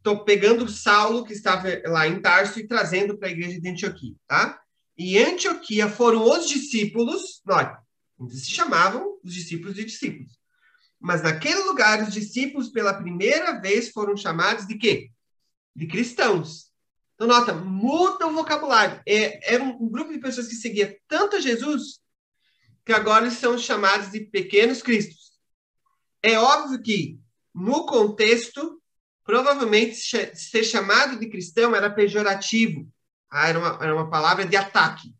Estou pegando Saulo, que estava lá em Tarso, e trazendo para a igreja de Antioquia, tá? E Antioquia foram os discípulos, note, eles se chamavam os discípulos de discípulos. Mas naquele lugar, os discípulos, pela primeira vez, foram chamados de quê? De cristãos. Então, nota, muda o vocabulário. É, era um, um grupo de pessoas que seguia tanto a Jesus que agora eles são chamados de pequenos cristos. É óbvio que, no contexto, provavelmente ser chamado de cristão era pejorativo. Ah, era, uma, era uma palavra de ataque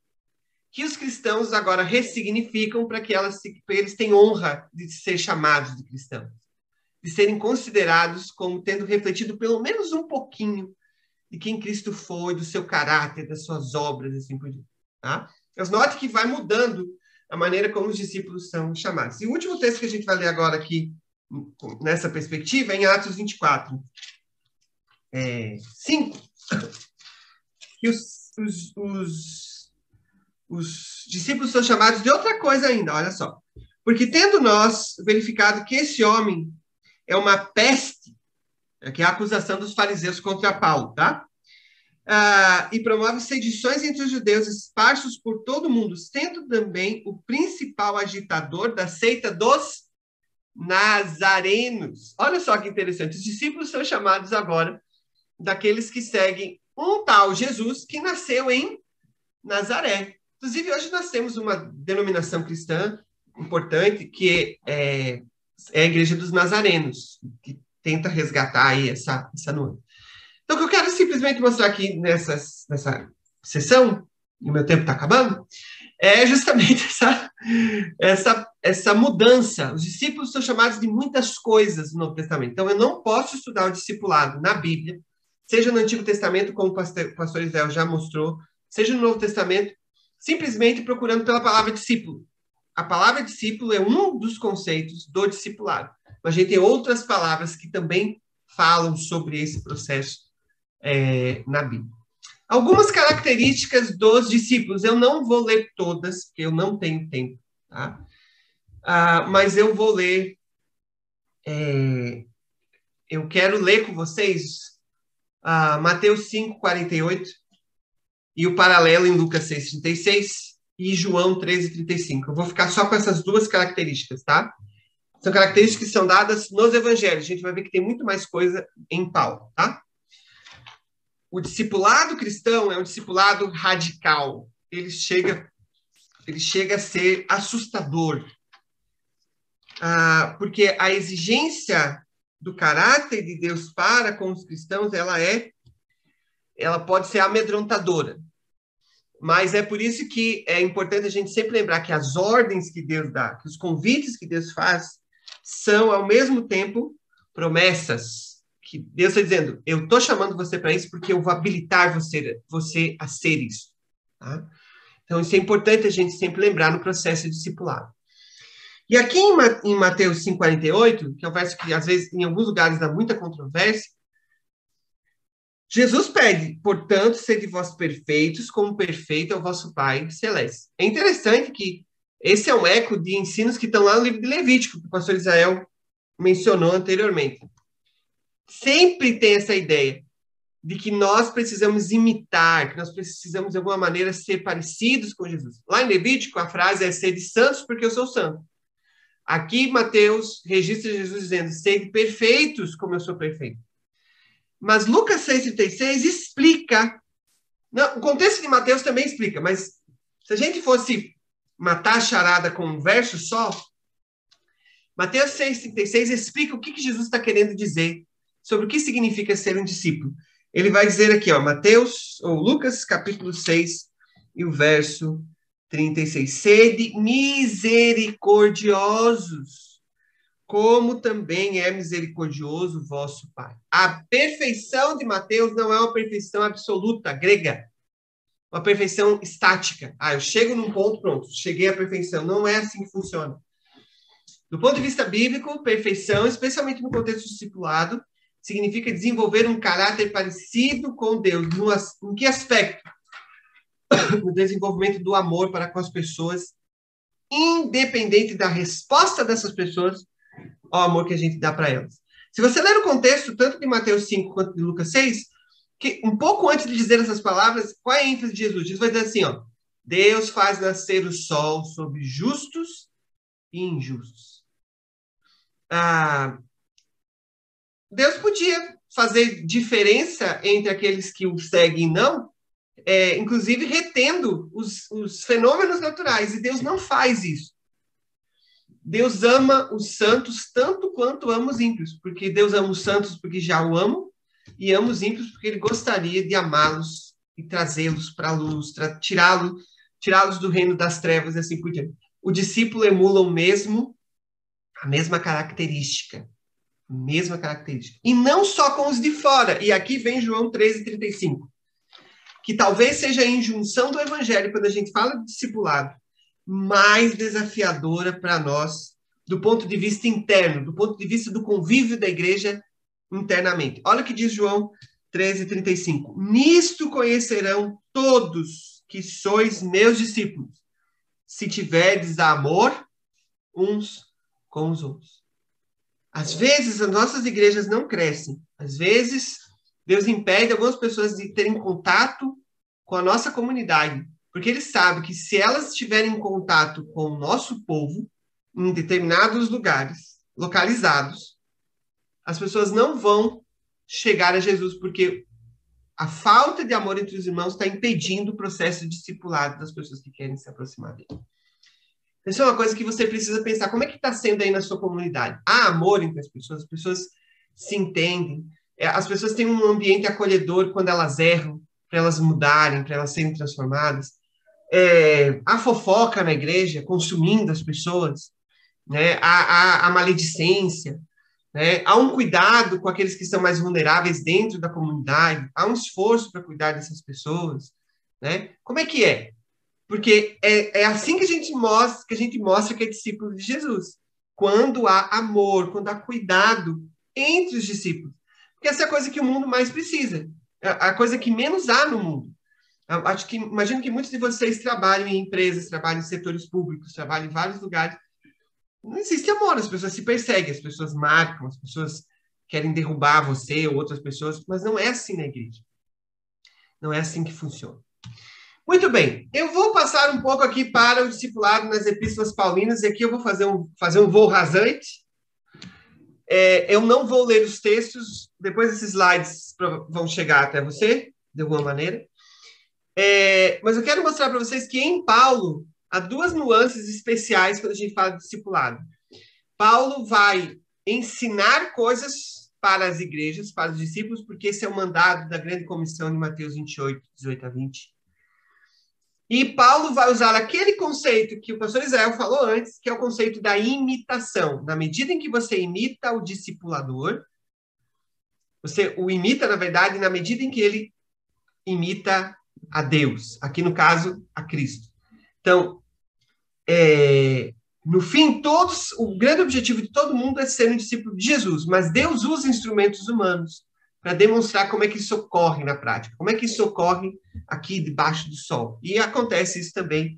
que os cristãos agora ressignificam para que elas, eles tenham honra de ser chamados de cristãos, de serem considerados como tendo refletido pelo menos um pouquinho de quem Cristo foi, do seu caráter, das suas obras, assim por diante. Tá? Mas note que vai mudando a maneira como os discípulos são chamados. E o último texto que a gente vai ler agora aqui, nessa perspectiva, em Atos 24. É, 5. Que os, os, os os discípulos são chamados de outra coisa ainda, olha só. Porque tendo nós verificado que esse homem é uma peste, é que é a acusação dos fariseus contra Paulo, tá? Ah, e promove sedições entre os judeus esparsos por todo o mundo, sendo também o principal agitador da seita dos nazarenos. Olha só que interessante, os discípulos são chamados agora daqueles que seguem um tal Jesus que nasceu em Nazaré. Inclusive, hoje nós temos uma denominação cristã importante, que é, é a Igreja dos Nazarenos, que tenta resgatar aí essa, essa nuance. Então, o que eu quero simplesmente mostrar aqui nessa, nessa sessão, e o meu tempo está acabando, é justamente [laughs] essa, essa, essa mudança. Os discípulos são chamados de muitas coisas no Novo Testamento. Então, eu não posso estudar o discipulado na Bíblia, seja no Antigo Testamento, como o pastor, pastor Israel já mostrou, seja no Novo Testamento, simplesmente procurando pela palavra discípulo. A palavra discípulo é um dos conceitos do discipulado. Mas a gente tem outras palavras que também falam sobre esse processo é, na Bíblia. Algumas características dos discípulos, eu não vou ler todas, porque eu não tenho tempo, tá? Ah, mas eu vou ler é, eu quero ler com vocês uh, Mateus 5, 48 e o paralelo em Lucas 6, 36 e João 13, 35. Eu vou ficar só com essas duas características, tá? São características que são dadas nos evangelhos. A gente vai ver que tem muito mais coisa em Paulo, tá? O discipulado cristão é um discipulado radical. Ele chega, ele chega a ser assustador. Ah, porque a exigência do caráter de Deus para com os cristãos, ela é, ela pode ser amedrontadora. Mas é por isso que é importante a gente sempre lembrar que as ordens que Deus dá, que os convites que Deus faz, são ao mesmo tempo promessas. Que Deus está dizendo: eu estou chamando você para isso porque eu vou habilitar você, você a ser isso. Tá? Então, isso é importante a gente sempre lembrar no processo de discipulado. E aqui em Mateus 5,48, que é um verso que às vezes em alguns lugares dá muita controvérsia, Jesus pede, portanto, sede vós perfeitos, como perfeito é o vosso Pai Celeste. É interessante que esse é um eco de ensinos que estão lá no livro de Levítico, que o pastor Israel mencionou anteriormente. Sempre tem essa ideia de que nós precisamos imitar, que nós precisamos, de alguma maneira, ser parecidos com Jesus. Lá em Levítico, a frase é sede santos porque eu sou santo. Aqui, Mateus registra Jesus dizendo, sede perfeitos como eu sou perfeito. Mas Lucas 6,36 explica. Não, o contexto de Mateus também explica, mas se a gente fosse matar a charada com um verso só, Mateus 6,36 explica o que, que Jesus está querendo dizer sobre o que significa ser um discípulo. Ele vai dizer aqui, ó, Mateus, ou Lucas, capítulo 6, e o verso 36. Sede misericordiosos como também é misericordioso vosso Pai. A perfeição de Mateus não é uma perfeição absoluta, grega. Uma perfeição estática. Ah, eu chego num ponto, pronto, cheguei à perfeição. Não é assim que funciona. Do ponto de vista bíblico, perfeição, especialmente no contexto discipulado, significa desenvolver um caráter parecido com Deus. No, em que aspecto? [coughs] No desenvolvimento do amor para com as pessoas, independente da resposta dessas pessoas ao amor que a gente dá para elas. Se você ler o contexto, tanto de Mateus 5 quanto de Lucas 6, que um pouco antes de dizer essas palavras, qual é a ênfase de Jesus? Jesus vai dizer assim, ó, Deus faz nascer o sol sobre justos e injustos. Ah, Deus podia fazer diferença entre aqueles que o seguem e não, é, inclusive retendo os, os fenômenos naturais, e Deus não faz isso. Deus ama os santos tanto quanto ama os ímpios, porque Deus ama os santos porque já o amam, e ama os ímpios porque ele gostaria de amá-los e trazê-los para a luz, tirá-los tirá-los do reino das trevas e assim por diante. O discípulo emula o mesmo, a mesma característica. Mesma característica. E não só com os de fora. E aqui vem João 13, 35. Que talvez seja a injunção do evangelho, quando a gente fala de discipulado, mais desafiadora para nós do ponto de vista interno, do ponto de vista do convívio da igreja internamente. Olha o que diz João 13:35. Nisto conhecerão todos que sois meus discípulos, se tiverdes amor uns com os outros. Às vezes as nossas igrejas não crescem. Às vezes Deus impede algumas pessoas de terem contato com a nossa comunidade porque ele sabe que se elas estiverem em contato com o nosso povo, em determinados lugares, localizados, as pessoas não vão chegar a Jesus, porque a falta de amor entre os irmãos está impedindo o processo discipulado das pessoas que querem se aproximar dele. Isso é uma coisa que você precisa pensar. Como é que está sendo aí na sua comunidade? Há amor entre as pessoas? As pessoas se entendem? É, as pessoas têm um ambiente acolhedor quando elas erram, para elas mudarem, para elas serem transformadas? é, a fofoca na igreja consumindo as pessoas, né? a, a, a maledicência, né? há um cuidado com aqueles que são mais vulneráveis dentro da comunidade, há um esforço para cuidar dessas pessoas. Né? Como é que é? Porque é, é assim que a gente mostra que a gente mostra que é discípulo de Jesus. Quando há amor, quando há cuidado entre os discípulos. Porque essa é a coisa que o mundo mais precisa. É a coisa que menos há no mundo. Acho que imagino que muitos de vocês trabalham em empresas, trabalham em setores públicos, trabalham em vários lugares. Não existe amor, as pessoas se perseguem, as pessoas marcam, as pessoas querem derrubar você ou outras pessoas, mas não é assim na igreja. Não é assim que funciona. Muito bem, eu vou passar um pouco aqui para o discipulado nas epístolas paulinas, e aqui eu vou fazer um, fazer um voo rasante. É, eu não vou ler os textos, depois esses slides vão chegar até você, de alguma maneira. É, mas eu quero mostrar para vocês que em Paulo há duas nuances especiais quando a gente fala de discipulado. Paulo vai ensinar coisas para as igrejas, para os discípulos, porque esse é o mandado da grande comissão de Mateus 28, 18 a 20. E Paulo vai usar aquele conceito que o pastor Israel falou antes, que é o conceito da imitação. Na medida em que você imita o discipulador, você o imita, na verdade, na medida em que ele imita a Deus. Aqui, no caso, a Cristo. Então, é, no fim, todos, o grande objetivo de todo mundo é ser um discípulo de Jesus, mas Deus usa instrumentos humanos para demonstrar como é que isso ocorre na prática, como é que isso ocorre aqui debaixo do sol. E acontece isso também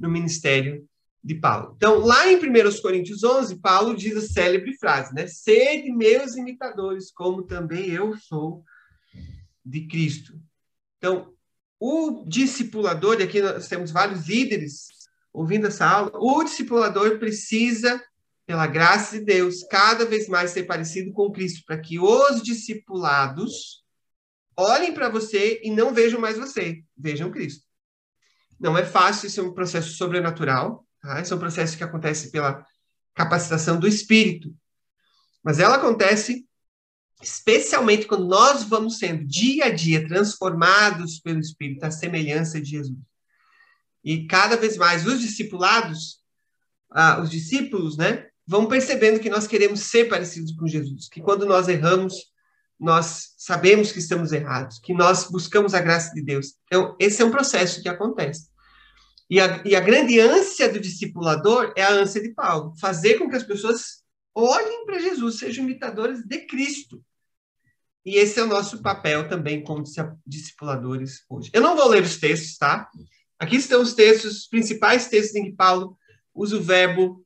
no ministério de Paulo. Então, lá em 1 Coríntios 11, Paulo diz a célebre frase, né? Sede meus imitadores, como também eu sou de Cristo. Então, o discipulador, e aqui nós temos vários líderes ouvindo essa aula, o discipulador precisa, pela graça de Deus, cada vez mais ser parecido com Cristo, para que os discipulados olhem para você e não vejam mais você, vejam Cristo. Não é fácil, isso é um processo sobrenatural, tá? Esse é um processo que acontece pela capacitação do espírito. Mas ela acontece especialmente quando nós vamos sendo dia a dia transformados pelo espírito à semelhança de Jesus. E cada vez mais os discipulados, ah, os discípulos, né, vão percebendo que nós queremos ser parecidos com Jesus, que quando nós erramos, nós sabemos que estamos errados, que nós buscamos a graça de Deus. Então, esse é um processo que acontece. E a, e a grande ânsia do discipulador é a ânsia de Paulo, fazer com que as pessoas olhem para Jesus, sejam imitadores de Cristo. E esse é o nosso papel também como discipuladores hoje. Eu não vou ler os textos, tá? Aqui estão os textos, os principais textos em que Paulo usa o verbo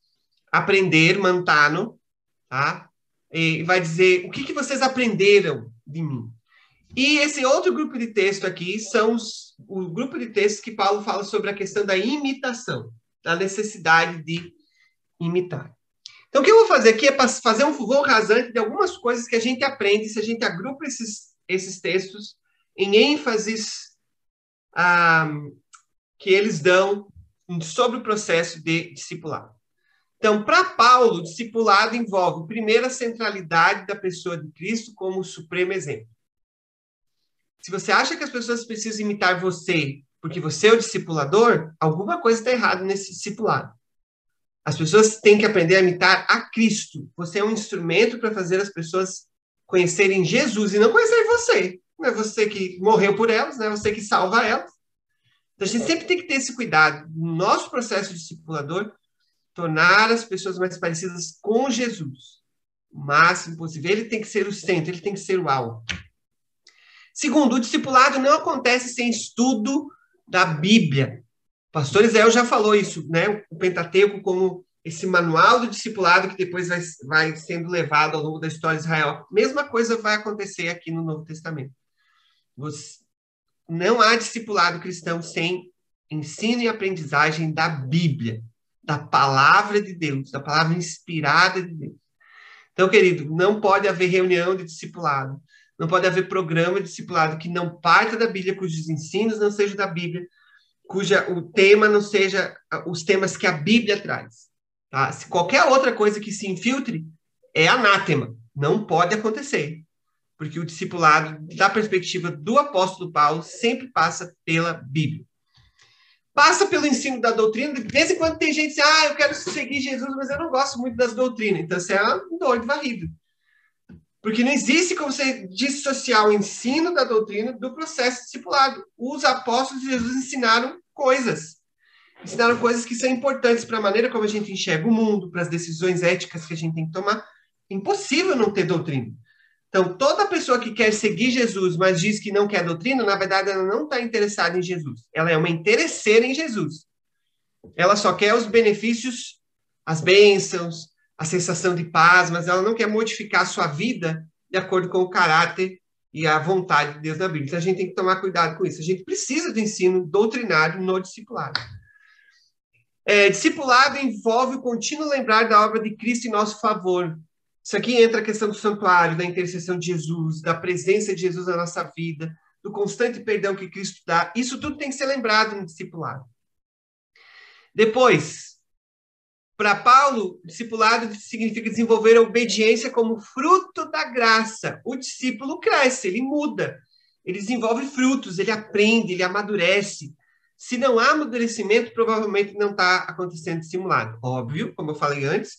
aprender, mantano, tá? E vai dizer o que, que vocês aprenderam de mim. E esse outro grupo de texto aqui são os, o grupo de textos que Paulo fala sobre a questão da imitação, da necessidade de imitar. Então, o que eu vou fazer aqui é fazer um voo rasante de algumas coisas que a gente aprende se a gente agrupa esses, esses textos em ênfases ah, que eles dão sobre o processo de discipulado. Então, para Paulo, o discipulado envolve, primeiro, a centralidade da pessoa de Cristo como o supremo exemplo. Se você acha que as pessoas precisam imitar você porque você é o discipulador, alguma coisa está errada nesse discipulado. As pessoas têm que aprender a imitar a Cristo. Você é um instrumento para fazer as pessoas conhecerem Jesus e não conhecer você. Não é você que morreu por elas, não é você que salva elas. Então, a gente sempre tem que ter esse cuidado, no nosso processo discipulador, tornar as pessoas mais parecidas com Jesus. O máximo possível. Ele tem que ser o centro, ele tem que ser o alvo. Segundo, o discipulado não acontece sem estudo da Bíblia. O pastor Israel já falou isso, né? O Pentateuco como esse manual do discipulado que depois vai, vai sendo levado ao longo da história de Israel. Mesma coisa vai acontecer aqui no Novo Testamento. Você, não há discipulado cristão sem ensino e aprendizagem da Bíblia, da palavra de Deus, da palavra inspirada de Deus. Então, querido, não pode haver reunião de discipulado, não pode haver programa de discipulado que não parta da Bíblia, cujos ensinos não sejam da Bíblia, cuja o tema não seja os temas que a Bíblia traz. Tá? Se qualquer outra coisa que se infiltre, é anátema. Não pode acontecer porque o discipulado, da perspectiva do apóstolo Paulo, sempre passa pela Bíblia. Passa pelo ensino da doutrina. De vez em quando tem gente que diz, ah, eu quero seguir Jesus, mas eu não gosto muito das doutrinas. Então você é um doido varrido. Porque não existe como você dissociar o ensino da doutrina do processo discipulado. Os apóstolos de Jesus ensinaram coisas. Ensinaram coisas que são importantes para a maneira como a gente enxerga o mundo, para as decisões éticas que a gente tem que tomar. É impossível não ter doutrina. Então, toda pessoa que quer seguir Jesus, mas diz que não quer doutrina, na verdade, ela não está interessada em Jesus. Ela é uma interesseira em Jesus. Ela só quer os benefícios, as bênçãos, a sensação de paz, mas ela não quer modificar a sua vida de acordo com o caráter e a vontade de Deus na Bíblia. Então a gente tem que tomar cuidado com isso. A gente precisa do ensino doutrinário no discipulado. É, discipulado envolve o contínuo lembrar da obra de Cristo em nosso favor. Isso aqui entra a questão do santuário, da intercessão de Jesus, da presença de Jesus na nossa vida, do constante perdão que Cristo dá. Isso tudo tem que ser lembrado no discipulado. Depois, para Paulo, discipulado significa desenvolver a obediência como fruto da graça. O discípulo cresce, ele muda, ele desenvolve frutos, ele aprende, ele amadurece. Se não há amadurecimento, provavelmente não está acontecendo discipulado. Óbvio, como eu falei antes,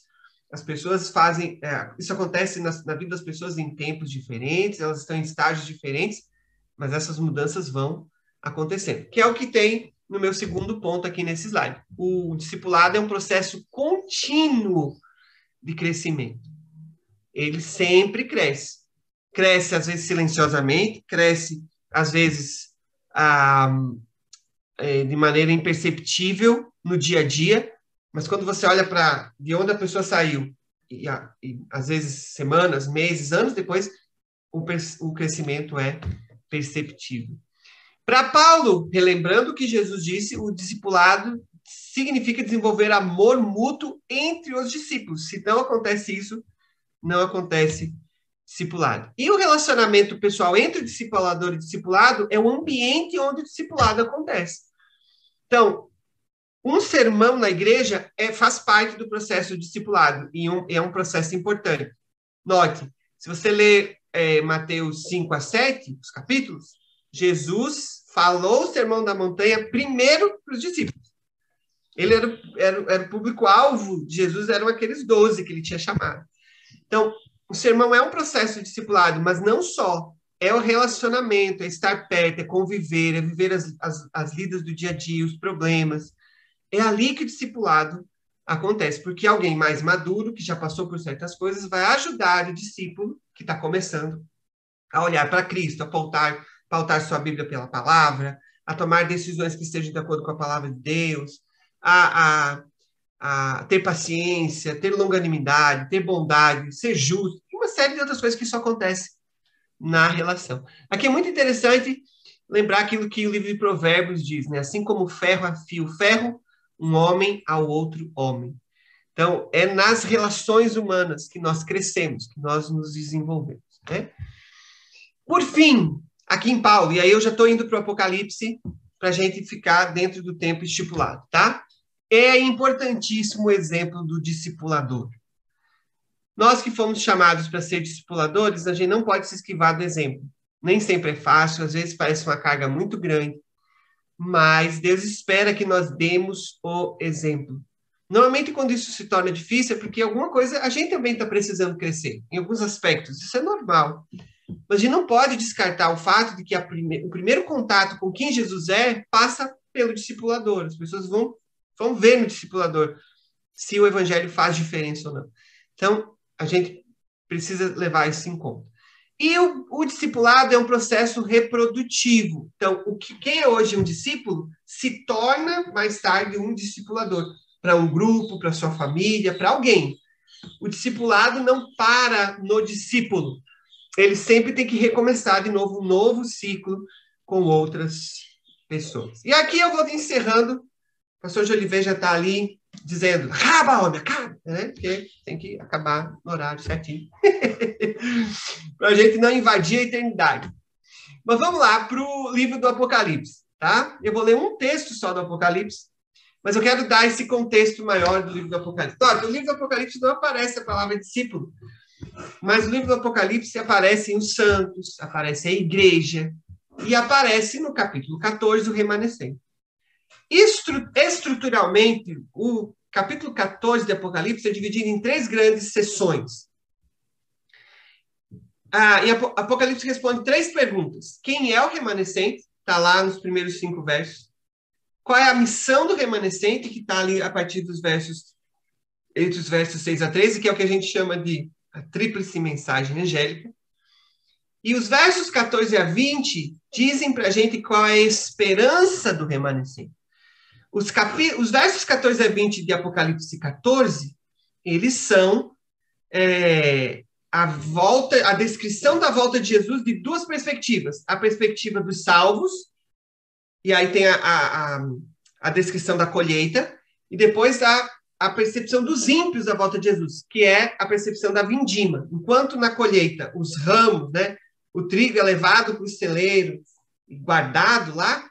as pessoas fazem. É, isso acontece na, na vida das pessoas em tempos diferentes, elas estão em estágios diferentes, mas essas mudanças vão acontecendo. Que é o que tem no meu segundo ponto aqui nesse slide. O discipulado é um processo contínuo de crescimento. Ele sempre cresce. Cresce, às vezes, silenciosamente, cresce, às vezes, ah, é, de maneira imperceptível no dia a dia, mas quando você olha para de onde a pessoa saiu, e, e, às vezes semanas, meses, anos depois, o, o crescimento é perceptível. Para Paulo, relembrando o que Jesus disse, o discipulado significa desenvolver amor mútuo entre os discípulos. Se não acontece isso, não acontece discipulado. E o relacionamento pessoal entre discipulador e discipulado é o ambiente onde o discipulado acontece. Então, um sermão na igreja é, faz parte do processo discipulado e um, é um processo importante. Note, se você ler é, Mateus 5 a 7, os capítulos, Jesus falou o sermão da montanha primeiro para os discípulos. Ele era, era, era o público-alvo de Jesus, eram aqueles doze que ele tinha chamado. Então, o sermão é um processo discipulado, mas não só. É o relacionamento, é estar perto, é conviver, é viver as, as, as lidas do dia a dia, os problemas. É ali que o discipulado acontece, porque alguém mais maduro, que já passou por certas coisas, vai ajudar o discípulo que está começando a olhar para Cristo, a pautar pautar sua Bíblia pela palavra, a tomar decisões que estejam de acordo com a palavra de Deus, a, a, a ter paciência, ter longanimidade, ter bondade, ser justo, uma série de outras coisas que isso acontece na relação. Aqui é muito interessante lembrar aquilo que o livro de Provérbios diz, né? Assim como o ferro afia o ferro, um homem ao outro homem. Então, é nas relações humanas que nós crescemos, que nós nos desenvolvemos. Né? Por fim, aqui em Paulo. E aí eu já estou indo para o Apocalipse para a gente ficar dentro do tempo estipulado, tá? É importantíssimo o exemplo do discipulador. Nós que fomos chamados para ser discipuladores, a gente não pode se esquivar do exemplo. Nem sempre é fácil, às vezes parece uma carga muito grande, mas Deus espera que nós demos o exemplo. Normalmente, quando isso se torna difícil, é porque alguma coisa a gente também está precisando crescer, em alguns aspectos. Isso é normal. Mas a gente não pode descartar o fato de que prime o primeiro contato com quem Jesus é passa pelo discipulador. As pessoas vão, vão ver no discipulador se o evangelho faz diferença ou não. Então, a gente precisa levar isso em conta. E o, o discipulado é um processo reprodutivo. Então, o que, quem é hoje um discípulo se torna mais tarde um discipulador para um grupo, para sua família, para alguém. O discipulado não para no discípulo ele sempre tem que recomeçar de novo um novo ciclo com outras pessoas. E aqui eu vou encerrando. O pastor de Oliveira já está ali dizendo: acaba, homem, acaba, né? Porque tem que acabar no horário certinho. [laughs] para a gente não invadir a eternidade. Mas vamos lá para o livro do Apocalipse, tá? Eu vou ler um texto só do Apocalipse, mas eu quero dar esse contexto maior do livro do Apocalipse. Olha, no livro do Apocalipse não aparece a palavra discípulo, mas no livro do Apocalipse aparecem os santos, aparece a igreja, e aparece no capítulo 14 o remanescente. Estru estruturalmente, o capítulo 14 de Apocalipse é dividido em três grandes sessões. Ah, e Apocalipse responde três perguntas. Quem é o remanescente? Está lá nos primeiros cinco versos. Qual é a missão do remanescente? Que está ali a partir dos versos, entre os versos 6 a 13, que é o que a gente chama de a tríplice mensagem angélica. E os versos 14 a 20 dizem para a gente qual é a esperança do remanescente. Os, capi... os versos 14 a 20 de Apocalipse 14, eles são é... a volta, a descrição da volta de Jesus de duas perspectivas. A perspectiva dos salvos, e aí tem a, a, a, descrição da colheita, e depois a, a percepção dos ímpios da volta de Jesus, que é a percepção da vindima. Enquanto na colheita os ramos, né, o trigo é levado para o celeiro guardado lá,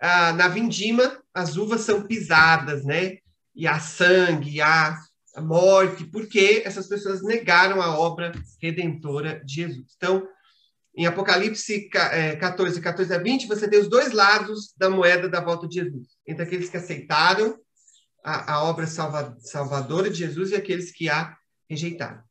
ah, na vindima as uvas são pisadas, né? E há sangue, há a morte, porque essas pessoas negaram a obra redentora de Jesus. Então, em Apocalipse 14, 14 é, a 20, você tem os dois lados da moeda da volta de Jesus. Entre aqueles que aceitaram a, a obra salva, salvadora de Jesus e aqueles que a rejeitaram.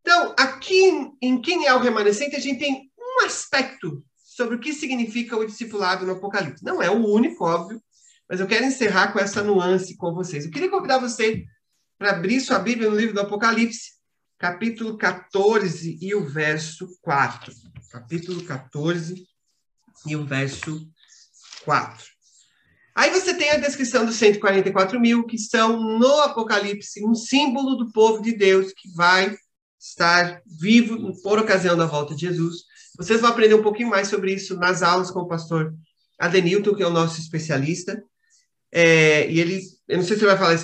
Então, aqui em quem é o remanescente, a gente tem um aspecto sobre o que significa o discipulado no Apocalipse. Não é o único, óbvio, mas eu quero encerrar com essa nuance com vocês. Eu queria convidar você para abrir sua Bíblia no livro do Apocalipse, capítulo 14 e o verso 4. Capítulo 14 e o verso 4. Aí você tem a descrição dos 144 mil, que são no Apocalipse um símbolo do povo de Deus que vai estar vivo por ocasião da volta de Jesus. Vocês vão aprender um pouquinho mais sobre isso nas aulas com o pastor Adenilton, que é o nosso especialista. É, e ele, eu não sei se ele vai falar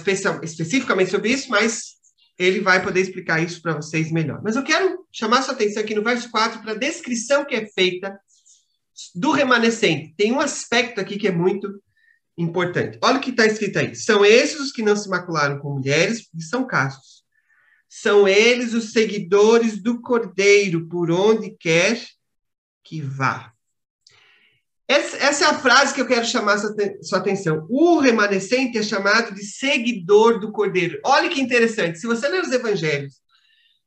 especificamente sobre isso, mas ele vai poder explicar isso para vocês melhor. Mas eu quero chamar sua atenção aqui no verso 4 para a descrição que é feita do remanescente. Tem um aspecto aqui que é muito importante. Olha o que está escrito aí. São esses os que não se macularam com mulheres, e são casos. São eles os seguidores do Cordeiro, por onde quer que vá. Essa, é a frase que eu quero chamar sua, sua atenção. O remanescente é chamado de seguidor do Cordeiro. Olha que interessante. Se você ler os evangelhos,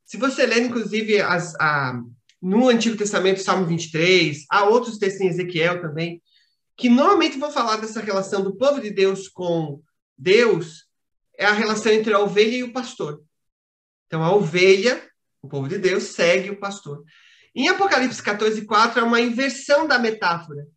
se você ler, inclusive, as, a, no Antigo Testamento, Salmo 23, há outros textos em Ezequiel também, que normalmente vão falar dessa relação do povo de Deus com Deus, é a relação entre a ovelha e o pastor. Então, a ovelha, o povo de Deus, segue o pastor. Em Apocalipse 14, 4, é uma inversão da metáfora.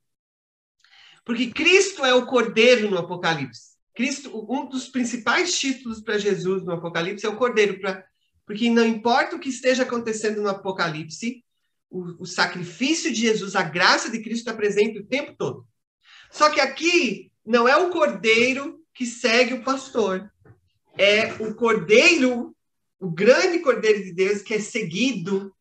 Porque Cristo é o cordeiro no Apocalipse. Cristo, um dos principais títulos para Jesus no Apocalipse é o cordeiro, pra, porque não importa o que esteja acontecendo no Apocalipse, o, o sacrifício de Jesus, a graça de Cristo está presente o tempo todo. Só que aqui não é o cordeiro que segue o pastor, é o cordeiro, o grande cordeiro de Deus que é seguido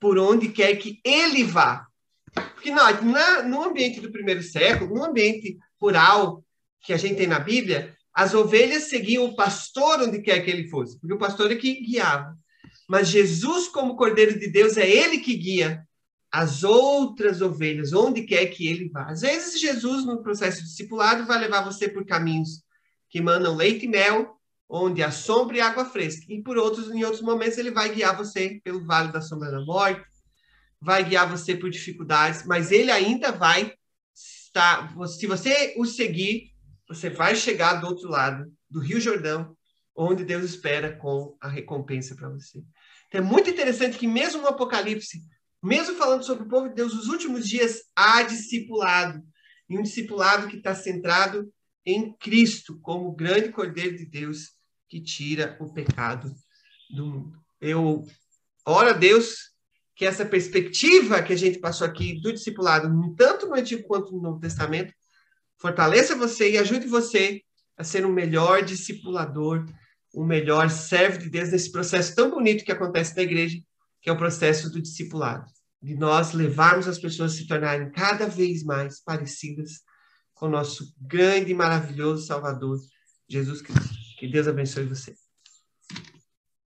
por onde quer que ele vá. Porque não, na, no ambiente do primeiro século, no ambiente rural que a gente tem na Bíblia, as ovelhas seguiam o pastor onde quer que ele fosse, porque o pastor é que guiava. Mas Jesus, como Cordeiro de Deus, é ele que guia as outras ovelhas, onde quer que ele vá. Às vezes, Jesus, no processo discipulado, vai levar você por caminhos que mandam leite e mel, onde há sombra e água fresca. E por outros, em outros momentos, ele vai guiar você pelo vale da sombra da morte, vai guiar você por dificuldades, mas ele ainda vai estar. Se você o seguir, você vai chegar do outro lado do Rio Jordão, onde Deus espera com a recompensa para você. Então, é muito interessante que, mesmo no Apocalipse, mesmo falando sobre o povo de Deus, os últimos dias há discipulado. E um discipulado que está centrado em Cristo, como o grande Cordeiro de Deus que tira o pecado do mundo. Eu oro a Deus que essa perspectiva que a gente passou aqui do discipulado, tanto no Antigo quanto no Novo Testamento, fortaleça você e ajude você a ser um melhor discipulador, um melhor servo de Deus nesse processo tão bonito que acontece na igreja, que é o processo do discipulado, de nós levarmos as pessoas a se tornarem cada vez mais parecidas com o nosso grande e maravilhoso Salvador, Jesus Cristo. Que Deus abençoe você.